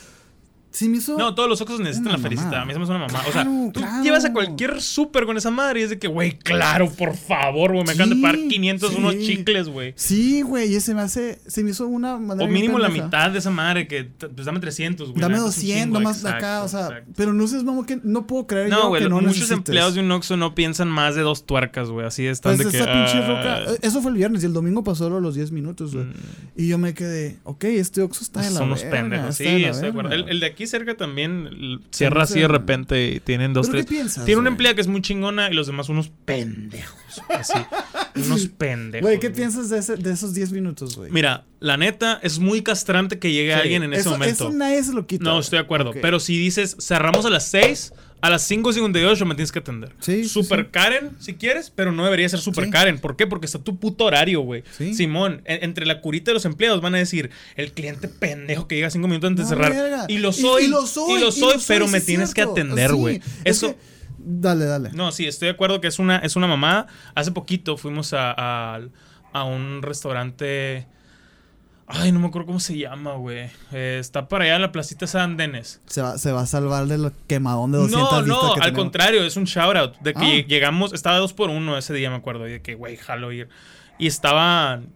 si me hizo. No, todos los Oxxos necesitan la felicita. mamada. A mí se me hace una mamá. O sea, Claro, tú claro. llevas a cualquier súper con esa madre y es de que, güey, claro, por favor, güey. Me acaban de Sí, pagar 500 unos sí. chicles, güey. Sí, güey. Y se me hace. Se me hizo una manera. O mínimo la mitad de esa madre que, pues dame 300, güey. Dame la neta es un 200, chingo, nomás de acá, o sea, exacto. pero no sé, mamón, que no puedo creer No, yo güey, que no muchos necesites. empleados de un Oxxo no piensan más de dos tuercas, güey. Así están Pues de esa que. pinche ah, roca. eh, Eso fue el viernes y el domingo pasó solo los 10 minutos, güey. mm, Y yo me quedé, ok, este Oxxo está de la unos verga, pendejos. Sí, estoy de acuerdo. el de aquí cerca también cierra así de repente y tienen dos, ¿Pero tres. qué piensas, Tiene una güey? empleada que es muy chingona y los demás unos pendejos. Así. *laughs* unos pendejos. Güey, ¿qué güey. piensas de, ese- de esos 10 minutos, güey? Mira, la neta, es muy castrante que llegue Sí, alguien en ese momento. Eso nadie se lo quita. no, güey. estoy de acuerdo. Pero si dices, cerramos a las 6, a las 5.58 me tienes que atender. Sí, Super sí. Karen, si quieres, pero no debería ser Super Sí. Karen. ¿Por qué? Porque está tu puto horario, güey. Sí. Simón, en- entre la curita de los empleados van a decir, el cliente pendejo que llega 5 minutos antes de No, cerrar. verga. Y lo soy. Y, lo soy. y lo soy, pero me es tienes que atender, güey. es Eso. que- Dale, dale. No, sí, estoy de acuerdo que es una, es una mamada. Hace poquito fuimos a, a, a un restaurante. Ay, no me acuerdo cómo se llama, güey. Eh, está para allá en la placita San Denis. Se va, se va a salvar del quemadón de 200 No, no, que al tenemos. contrario, es un shout out. De que Ah. lleg- llegamos, estaba dos por uno ese día, me acuerdo. Y de que, güey, jalo ir. Y estaban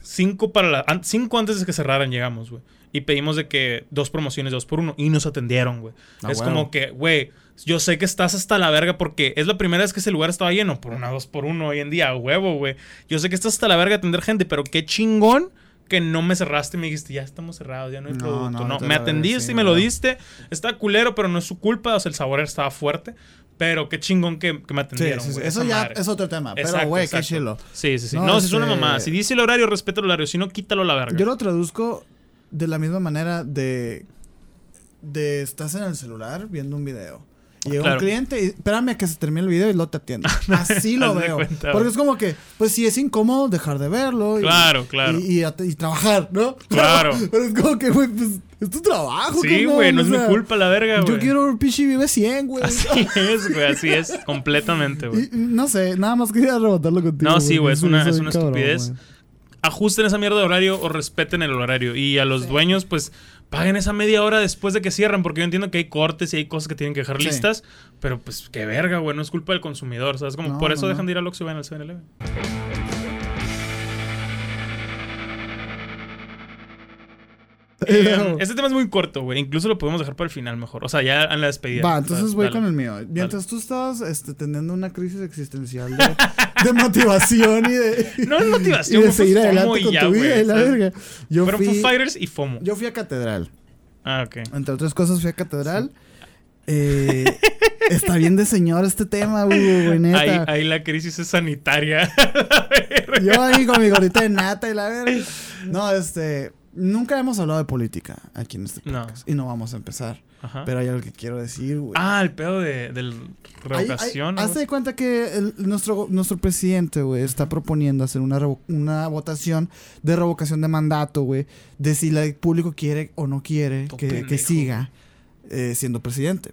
cinco para la, an- cinco antes de que cerraran, llegamos, güey. Y pedimos de que dos promociones, dos por uno. Y nos atendieron, güey. Ah, es como que, güey, yo sé que estás hasta la verga porque es la primera vez que ese lugar estaba lleno. Por una dos por uno hoy en día, huevo, güey. Yo sé que estás hasta la verga de atender gente, pero qué chingón que no me cerraste y me dijiste, ya estamos cerrados, ya no hay No, producto. no, me atendiste y me lo diste. Está culero, pero no es su culpa. O sea, el sabor estaba fuerte. Pero qué chingón que, que me atendieron. sí, sí. güey, Eso ya madre. es otro tema. Pero, güey, qué chilo. Sí, sí, sí. No, si es una este- mamá. Si dice el horario, respeta el horario. Si no, quítalo a la verga. Yo lo traduzco de la misma manera de. De estás en el celular viendo un video. Y llega Claro. un cliente y espérame a que se termine el video y lo te atiendo. *laughs* Así lo veo. cuenta, Porque es como que, pues sí es incómodo dejar de verlo. y- Claro, claro. Y, y at- y trabajar, ¿no? *laughs* Claro. *laughs* Pero es como que, güey, pues es tu trabajo. Sí, güey, no o es mi culpa la verga, güey. Yo quiero un pinche vive 100, güey. Así es, güey, así es. Completamente, güey. No sé, nada más quería rebotarlo contigo. No, sí, güey, es una- es una cabrón, estupidez. Ajusten esa mierda de horario o respeten el horario. Y a los dueños, pues, paguen esa media hora después de que cierran. Porque yo entiendo que hay cortes y hay cosas que tienen que dejar Sí. listas. Pero, pues, qué verga, güey. No es culpa del consumidor, ¿sabes? Como No, por eso no. dejan de ir al Oxxo y van al 7-Eleven. Eh, este tema es muy corto, güey. Incluso lo podemos dejar para el final mejor. O sea, ya en la despedida. Va, entonces voy con el mío. Mientras tú estabas este, teniendo una crisis existencial de, de *laughs* motivación y de, *laughs* No es y motivación, de fue seguir FOMO adelante y con ya, tu vida y. Yo Foo fui, Fighters y FOMO. yo fui a Catedral. Ah, ok. Entre otras cosas fui a Catedral. Eh, está bien de señor este tema, Hugo, güey, Ahí, neta. ahí la crisis es sanitaria. *laughs* Yo ahí con mi gordita de nata y la verga. No, este... Nunca hemos hablado de política aquí en este No. podcast. Y no vamos a empezar. Ajá. Pero hay algo que quiero decir, güey. Ah, el pedo de, Hay- revocación. Hazte de cuenta que el- nuestro, nuestro presidente, güey, está proponiendo hacer una, una votación de revocación de mandato, güey, de si el público quiere o no quiere que, que siga eh, siendo presidente.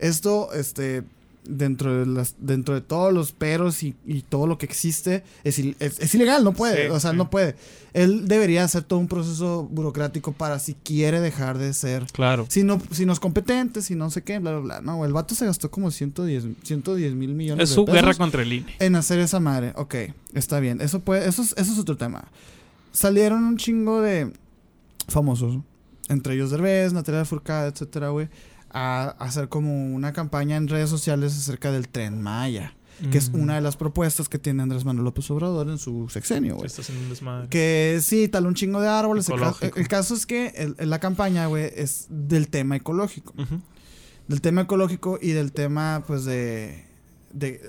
Esto, este, dentro de, las, dentro de todos los peros y, y todo lo que existe, es, il- es- es ilegal, no puede, Sí, o sea, sí. no puede. Él debería hacer todo un proceso burocrático para si quiere dejar de ser Claro. si no, si no es competente, si no sé qué, bla, bla, bla. No, el vato se gastó como 110 mil millones Es de su pesos guerra contra el INE. en hacer esa madre. Ok, está bien. Eso, puede, eso, es, eso es otro tema. Salieron un chingo de famosos, entre ellos Derbez, Natalia Furcada, etcétera, güey, a, hacer como una campaña en redes sociales acerca del Tren Maya, que es una de las propuestas que tiene Andrés Manuel López Obrador en su sexenio, güey. Que sí, tal un chingo de árboles. El, ca- Ecológico. el caso es que el- la campaña, güey, es del tema ecológico. Del tema ecológico y del tema, pues, de... de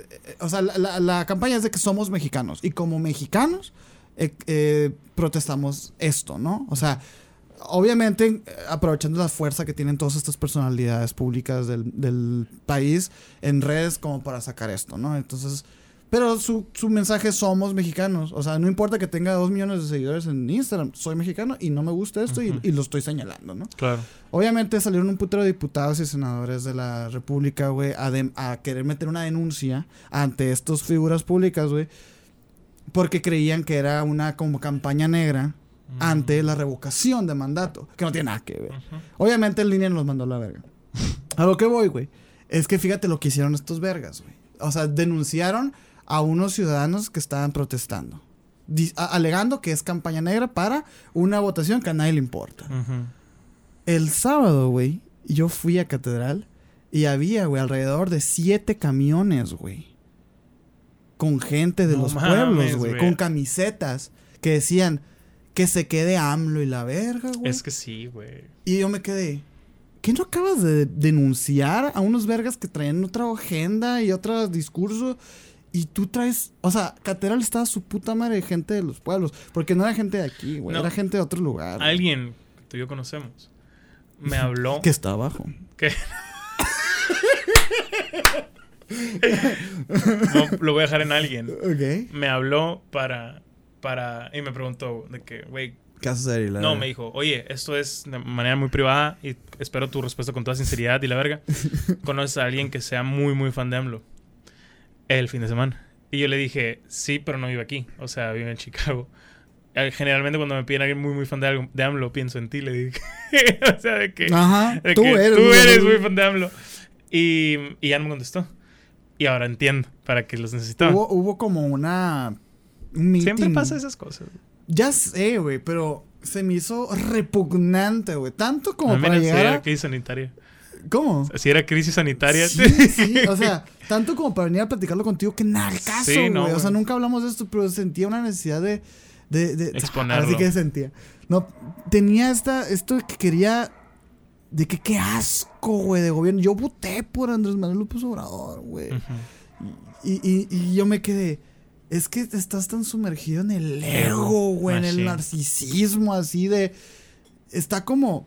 o sea, la, la- la campaña es de que somos mexicanos. Y como mexicanos, eh, eh, protestamos esto, ¿no? O sea, obviamente eh, aprovechando la fuerza que tienen todas estas personalidades públicas del, del país en redes como para sacar esto, ¿no? Entonces, pero su, su mensaje es somos mexicanos. O sea, no importa que tenga dos millones de seguidores en Instagram, soy mexicano y no me gusta esto y, lo estoy señalando, ¿no? Claro. Obviamente salieron un putero de diputados y senadores de la República, güey, a, a querer meter una denuncia ante estas figuras públicas, güey, porque creían que era una como campaña negra ante la revocación de mandato, que no tiene nada que ver. Obviamente el línea nos mandó a la verga. A lo que voy, güey, es que fíjate lo que hicieron estos vergas, güey. O sea, denunciaron a unos ciudadanos que estaban protestando, alegando que es campaña negra para una votación que a nadie le importa. El sábado, güey, yo fui a Catedral y había, güey, alrededor de siete camiones, güey. Con gente de No los mames, pueblos, güey. Con camisetas que decían que se quede AMLO y la verga, güey. Es que sí, güey. Y yo me quedé. ¿Qué no acabas de denunciar a unos vergas que traían otra agenda y otro discurso? Y tú traes. O sea, Catedral estaba su puta madre de gente de los pueblos. Porque no era gente de aquí, güey. No. Era gente de otro lugar. güey, Alguien que tú y yo conocemos me habló *laughs* Que está abajo. que... *laughs* No, lo voy a dejar en alguien. Ok. Me habló para... para y me preguntó de que, güey, ¿Qué haces ahí, la No, verga? me dijo, oye, esto es de manera muy privada y espero tu respuesta con toda sinceridad y la verga. *laughs* ¿Conoces a alguien que sea muy, muy fan de AMLO? El fin de semana. Y yo le dije, sí, pero no vive aquí. O sea, vive en Chicago. Eh, Generalmente cuando me piden a alguien muy, muy fan de, algo- de AMLO, pienso en ti, le dije. *laughs* o sea, de que... Ajá. de Tú que eres. tú eres muy fan de AMLO. Y, y ya no me contestó. Y ahora entiendo para qué los necesitaba. Hubo, hubo como una. Un meeting. Siempre pasa esas cosas. Ya sé, güey, pero se me hizo repugnante, güey. Tanto como para menos si llegar era crisis sanitaria. ¿Cómo? Si era crisis sanitaria. Sí, sí, o sea, tanto como para venir a platicarlo contigo que nada caso, Sí, güey. no, o sea, nunca hablamos de esto, pero sentía una necesidad de. de, de Exponerlo. Así que sentía. No, tenía esta. Esto que quería. De que qué asco, güey, de gobierno. Yo voté por Andrés Manuel López Obrador, güey. Y, y, y yo me quedé. Es que estás tan sumergido en el ego, güey, en el Machine. narcisismo, así de. Está como.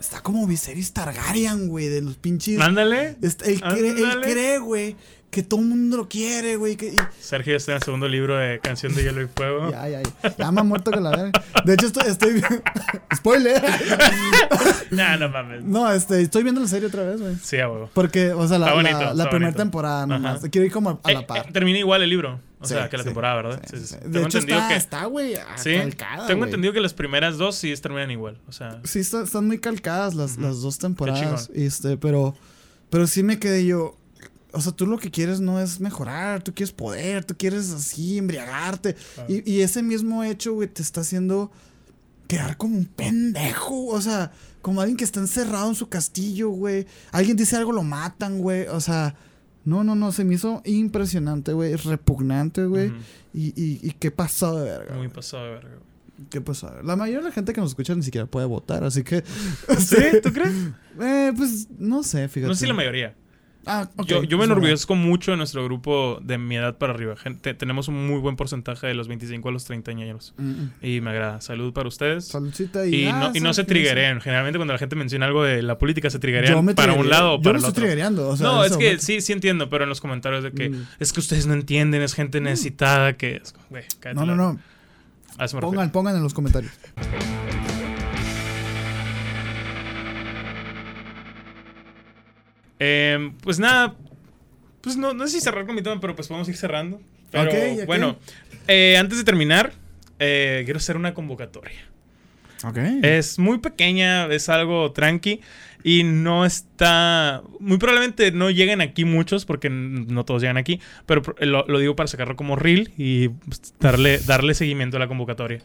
Está como Viserys Targaryen, güey, de los pinches. Mándale. Está- él, cree, él Ándale. cree, güey, que todo el mundo lo quiere, güey. Que, y- Sergio está en el segundo libro de Canción de Hielo y Fuego. *laughs* ya, ya, ya. Ya me ha muerto con la verga. De hecho, estoy. estoy *laughs* Spoiler. *laughs* Nah, no mames. no, este, estoy viendo la serie otra vez, güey. Sí, a huevo. Porque, o sea, la, la- primera bonito. temporada nomás. Ajá. Quiero ir como a Eh, la eh, par. termina igual el libro. O Sí, sea, que la sí. temporada, ¿verdad? Sí. De Tengo hecho, entendido está, que. está, güey, Sí, calcada, tengo entendido que las primeras dos sí terminan igual. O sea, Sí, está- están muy calcadas las, las dos temporadas. Este, pero, pero sí me quedé yo. O sea, tú lo que quieres no es mejorar, tú quieres poder, tú quieres así embriagarte. Claro. Y, y ese mismo hecho, güey, te está haciendo quedar como un pendejo. O sea, como alguien que está encerrado en su castillo, güey. Alguien dice algo, lo matan, güey. O sea, no, no, no, se me hizo impresionante, güey. Repugnante, güey. y, y, y qué pasó de verga. muy güey. pasado de verga. ¿Qué pasó? La mayoría de la gente que nos escucha ni siquiera puede votar, así que. *laughs* ¿Sí? ¿Tú crees? *laughs* Eh, pues no sé, fíjate. No sé si la mayoría. Ah, yo, yo me enorgullezco mucho de nuestro grupo de mi edad para arriba. Gente, tenemos un muy buen porcentaje de los 25 a los 30 años. Mm, mm. Y me agrada. Salud para ustedes. Saludcita y. Y, ah, no, y no ¿sabes se qué? triggerean. Generalmente cuando la gente menciona algo de la política se me para un lado o yo para el otro. o sea, no, es que momento. sí, sí entiendo, pero en los comentarios de que Mm. es que ustedes no entienden, es gente necesitada que es... No, no, no. Refiero. Pongan, pongan en los comentarios. Eh, pues nada, pues no, no sé si cerrar con mi tema, pero pues podemos ir cerrando. Pero Ok, ok. bueno, eh, antes de terminar, eh, quiero hacer una convocatoria. Ok. Es muy pequeña, es algo tranqui y no está... Muy probablemente no lleguen aquí muchos porque no todos llegan aquí, pero lo, lo digo para sacarlo como reel y pues, darle, darle seguimiento a la convocatoria.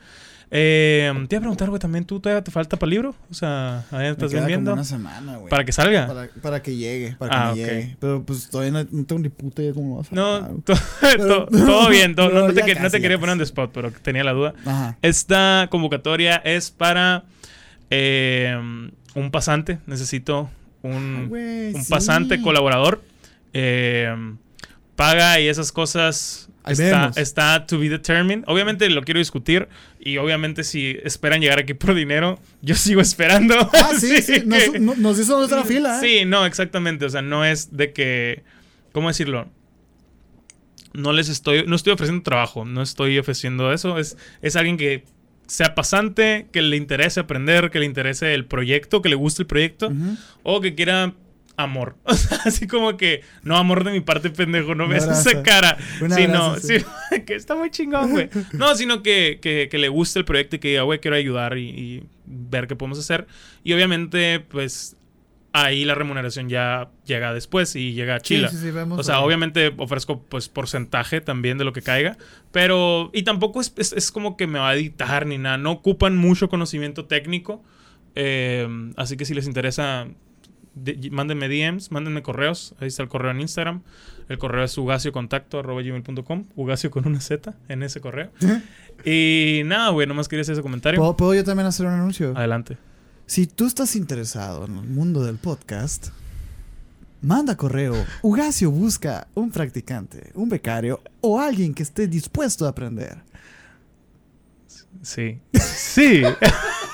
Eh, te iba a preguntar, güey, también tú todavía te falta para el libro, o sea, ahí Me estás como vendiendo una semana, güey. para que salga. Para, para que llegue, para que Ah, me llegue. Pero pues todavía no, no tengo ni puta idea cómo va a salir. No, to- *laughs* to- todo bien, to- no, te, no quería poner en spot, pero tenía la duda. Ajá. Esta convocatoria es para eh, un pasante. Necesito un, Güey, un sí. pasante colaborador. eh, paga y esas cosas está, está to be determined. Obviamente lo quiero discutir y obviamente si esperan llegar aquí por dinero, yo *laughs* sigo esperando. Ah, sí, *laughs* sí. que- Nos, no- nos hizo nuestra fila, ¿eh? Sí, no, exactamente. O sea, no es de que. ¿Cómo decirlo? No les estoy. No estoy ofreciendo trabajo. No estoy ofreciendo eso. Es, es alguien que sea pasante, que le interese aprender, que le interese el proyecto, que le guste el proyecto, o que quiera amor. *laughs* O sea, así como que, no, amor de mi parte, pendejo, no ves esa cara. Un Sí, no, abrazo, sí, sí. *laughs* que está muy chingón, güey. No, sino que, que, que le guste el proyecto y que diga, güey, quiero ayudar y, y ver qué podemos hacer. Y obviamente, pues, ahí la remuneración ya llega después y llega a Chile. Sí, sí, sí, vemos O sea, obviamente ofrezco pues porcentaje también de lo que caiga, pero y tampoco es, es- es como que me va a editar ni nada, no ocupan mucho conocimiento técnico, eh, así que si les interesa, de- mándenme DMs, mándenme correos, ahí está el correo en Instagram, el correo es ugaciocontacto.gmail.com, ugacio con una Z en ese correo. *laughs* y nada, güey, nomás quería hacer ese comentario. ¿Puedo, puedo yo también hacer un anuncio? Adelante. Si tú estás interesado en el mundo del podcast, manda correo. Ugacio busca un practicante, un becario o alguien que esté dispuesto a aprender. Sí. Sí. *laughs*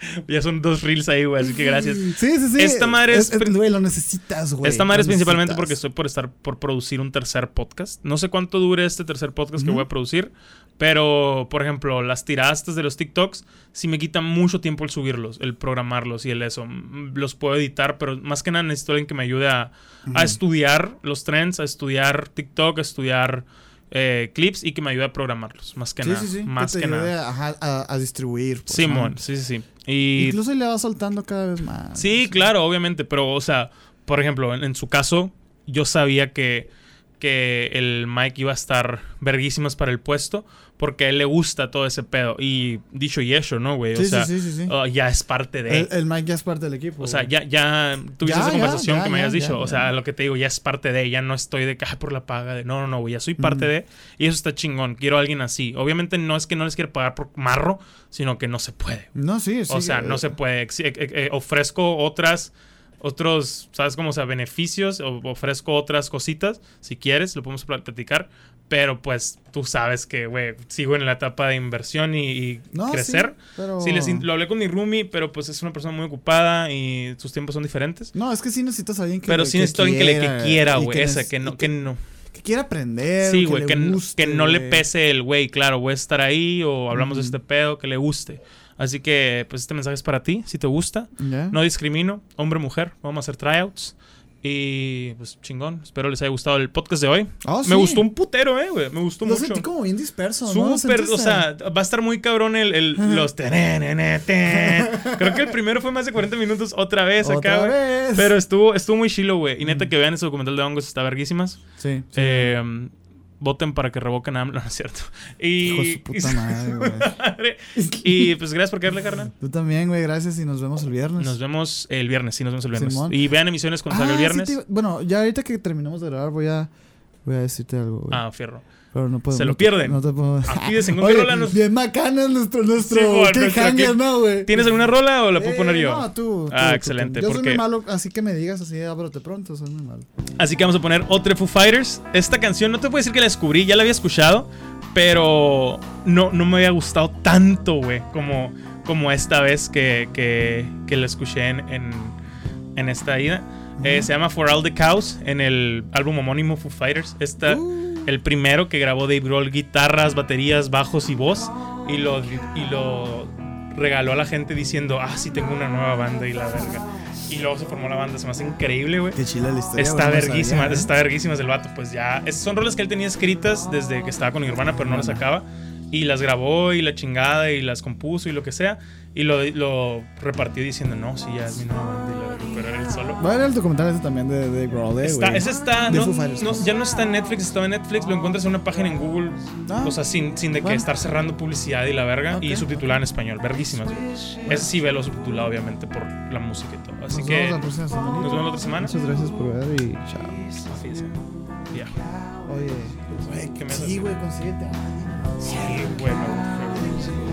*laughs* ya son dos reels ahí, güey, así que gracias. Sí, sí, sí. Esta madre es- Güey, lo necesitas, güey. Esta madre es principalmente necesitas. porque estoy por estar por producir un tercer podcast. No sé cuánto dure este tercer podcast que voy a producir, pero por ejemplo, las tiradas estas de los TikToks sí me quita mucho tiempo el subirlos, el programarlos y el eso. Los puedo editar, pero más que nada necesito alguien que me ayude a, a estudiar los trends, a estudiar TikTok, a estudiar eh, clips y que me ayude a programarlos, más que Sí, nada, sí, sí. más que que, te ayude nada. a, a distribuir. pues, Simón, ¿no? sí, sí, sí. Y Incluso le va soltando cada vez más. Sí, claro, obviamente, pero, o sea, por ejemplo, en, en su caso, yo sabía que, que el Mike iba a estar verguísimas para el puesto porque a él le gusta todo ese pedo. Y dicho y hecho, ¿no, güey? O Sí, sea, sí, sí, uh, ya es parte de... el, el Mike ya es parte del equipo. O sea, ya, ya tuviste Ya, esa conversación ya, que me habías dicho. o sea, lo que te digo, ya es parte de. Ya no estoy de que "Ay, por la paga. De, no, no, no, güey. Ya soy parte Ujú. de. Y eso está chingón. Quiero a alguien así. Obviamente no es que no les quiera pagar por marro, sino que no se puede. No, sí, sí. O sea, no eh, se puede. Eh, eh, ofrezco otras, otros, ¿sabes cómo? O sea, beneficios. Ofrezco otras cositas. Si quieres, lo podemos plat- platicar. Pero pues tú sabes que, güey, sigo en la etapa de inversión y, y No, crecer. sí, pero... Sí, les lo hablé con mi roomie, pero pues es una persona muy ocupada y sus tiempos son diferentes. No, es que sí necesitas a alguien que pero sí necesito alguien que, le, que quiera, güey. que neces- que no, que no. que quiera aprender. Sí, güey, que, no- guste, que no le pese el güey, claro, voy a estar ahí o hablamos de este pedo, que le guste. Así que, pues este mensaje es para ti, si te gusta. No discrimino, hombre, mujer. Vamos a hacer tryouts. Y pues chingón. Espero les haya gustado el podcast de hoy. Oh, Me gustó un putero, eh, güey. Me gustó Lo mucho. sentí como bien disperso, ¿no? ¿Lo Súper, o sea, va a estar muy cabrón el, el- los. *laughs* Creo que el primero fue más de 40 minutos otra vez Otra acá, vez. Pero estuvo, estuvo muy chilo, güey. Y neta que vean ese documental de hongos, está verguísimas. Sí. sí. Eh, voten para que revoquen a AMLO, *laughs* no es cierto. Y, Hijo de su puta *laughs* madre, güey. *laughs* Y pues gracias por quedarle, carnal. Tú también, güey, gracias y nos vemos el viernes. Nos vemos el viernes, sí, nos vemos el viernes. Simón. Y vean emisiones el Ah, sí viernes. te bueno, ya ahorita que terminamos de grabar voy a voy a decirte algo, güey. Ah, fierro. Pero no puedo. se no lo te- pierden. No te puedo. Aquí de Según Oye, Rola nos- bien bacana nuestro nuestro. ¿Tienes alguna rola o la puedo Eh, poner yo? No, tú. Ah, tú, excelente, tú. Yo soy muy malo, así que me digas así, ábrote pronto, soy muy malo. Así que vamos a poner otra Foo Fighters. Esta canción no te puedo decir que la descubrí, ya la había escuchado, pero no, no me había gustado tanto, güey, como, como esta vez que, que, que la escuché en, en, en esta ida. Eh, se llama For All the Cows en el álbum homónimo Foo Fighters. Esta, Uh. El primero que grabó Dave Grohl, guitarras, baterías, bajos y voz, y lo, y lo regaló a la gente diciendo, ah, sí, tengo una nueva banda y la verga. Y luego se formó la banda, se me hace increíble, güey. Qué chila la historia. Está verguísima, sabía, ¿eh? está verguísima el vato. Pues ya, es- son rolas que él tenía escritas desde que estaba con Nirvana, pero no las sacaba. Y las grabó y la chingada y las compuso y lo que sea. Y lo, lo repartió diciendo, no, sí, ya es mi nueva banda. y la verga", pero era él solo. Va a ver el documental ese también de, de Grohl, eh, Está, ese está, no, ya no está en Netflix, estaba en Netflix, lo encuentras en una página en Google, Ah. o sea, sin, sin de que Bueno. estar cerrando publicidad y la verga, y subtitulada en español, verguísimas, güey. Ese sí velo subtitulado, obviamente, por la música y todo. Así Nos que, vemos la próxima semana. nos vemos la otra semana. Muchas gracias por ver y chao. Fíjense. Ya. Oye, Güey, ¿qué me sí, güey, consíguete a. Sí, güey.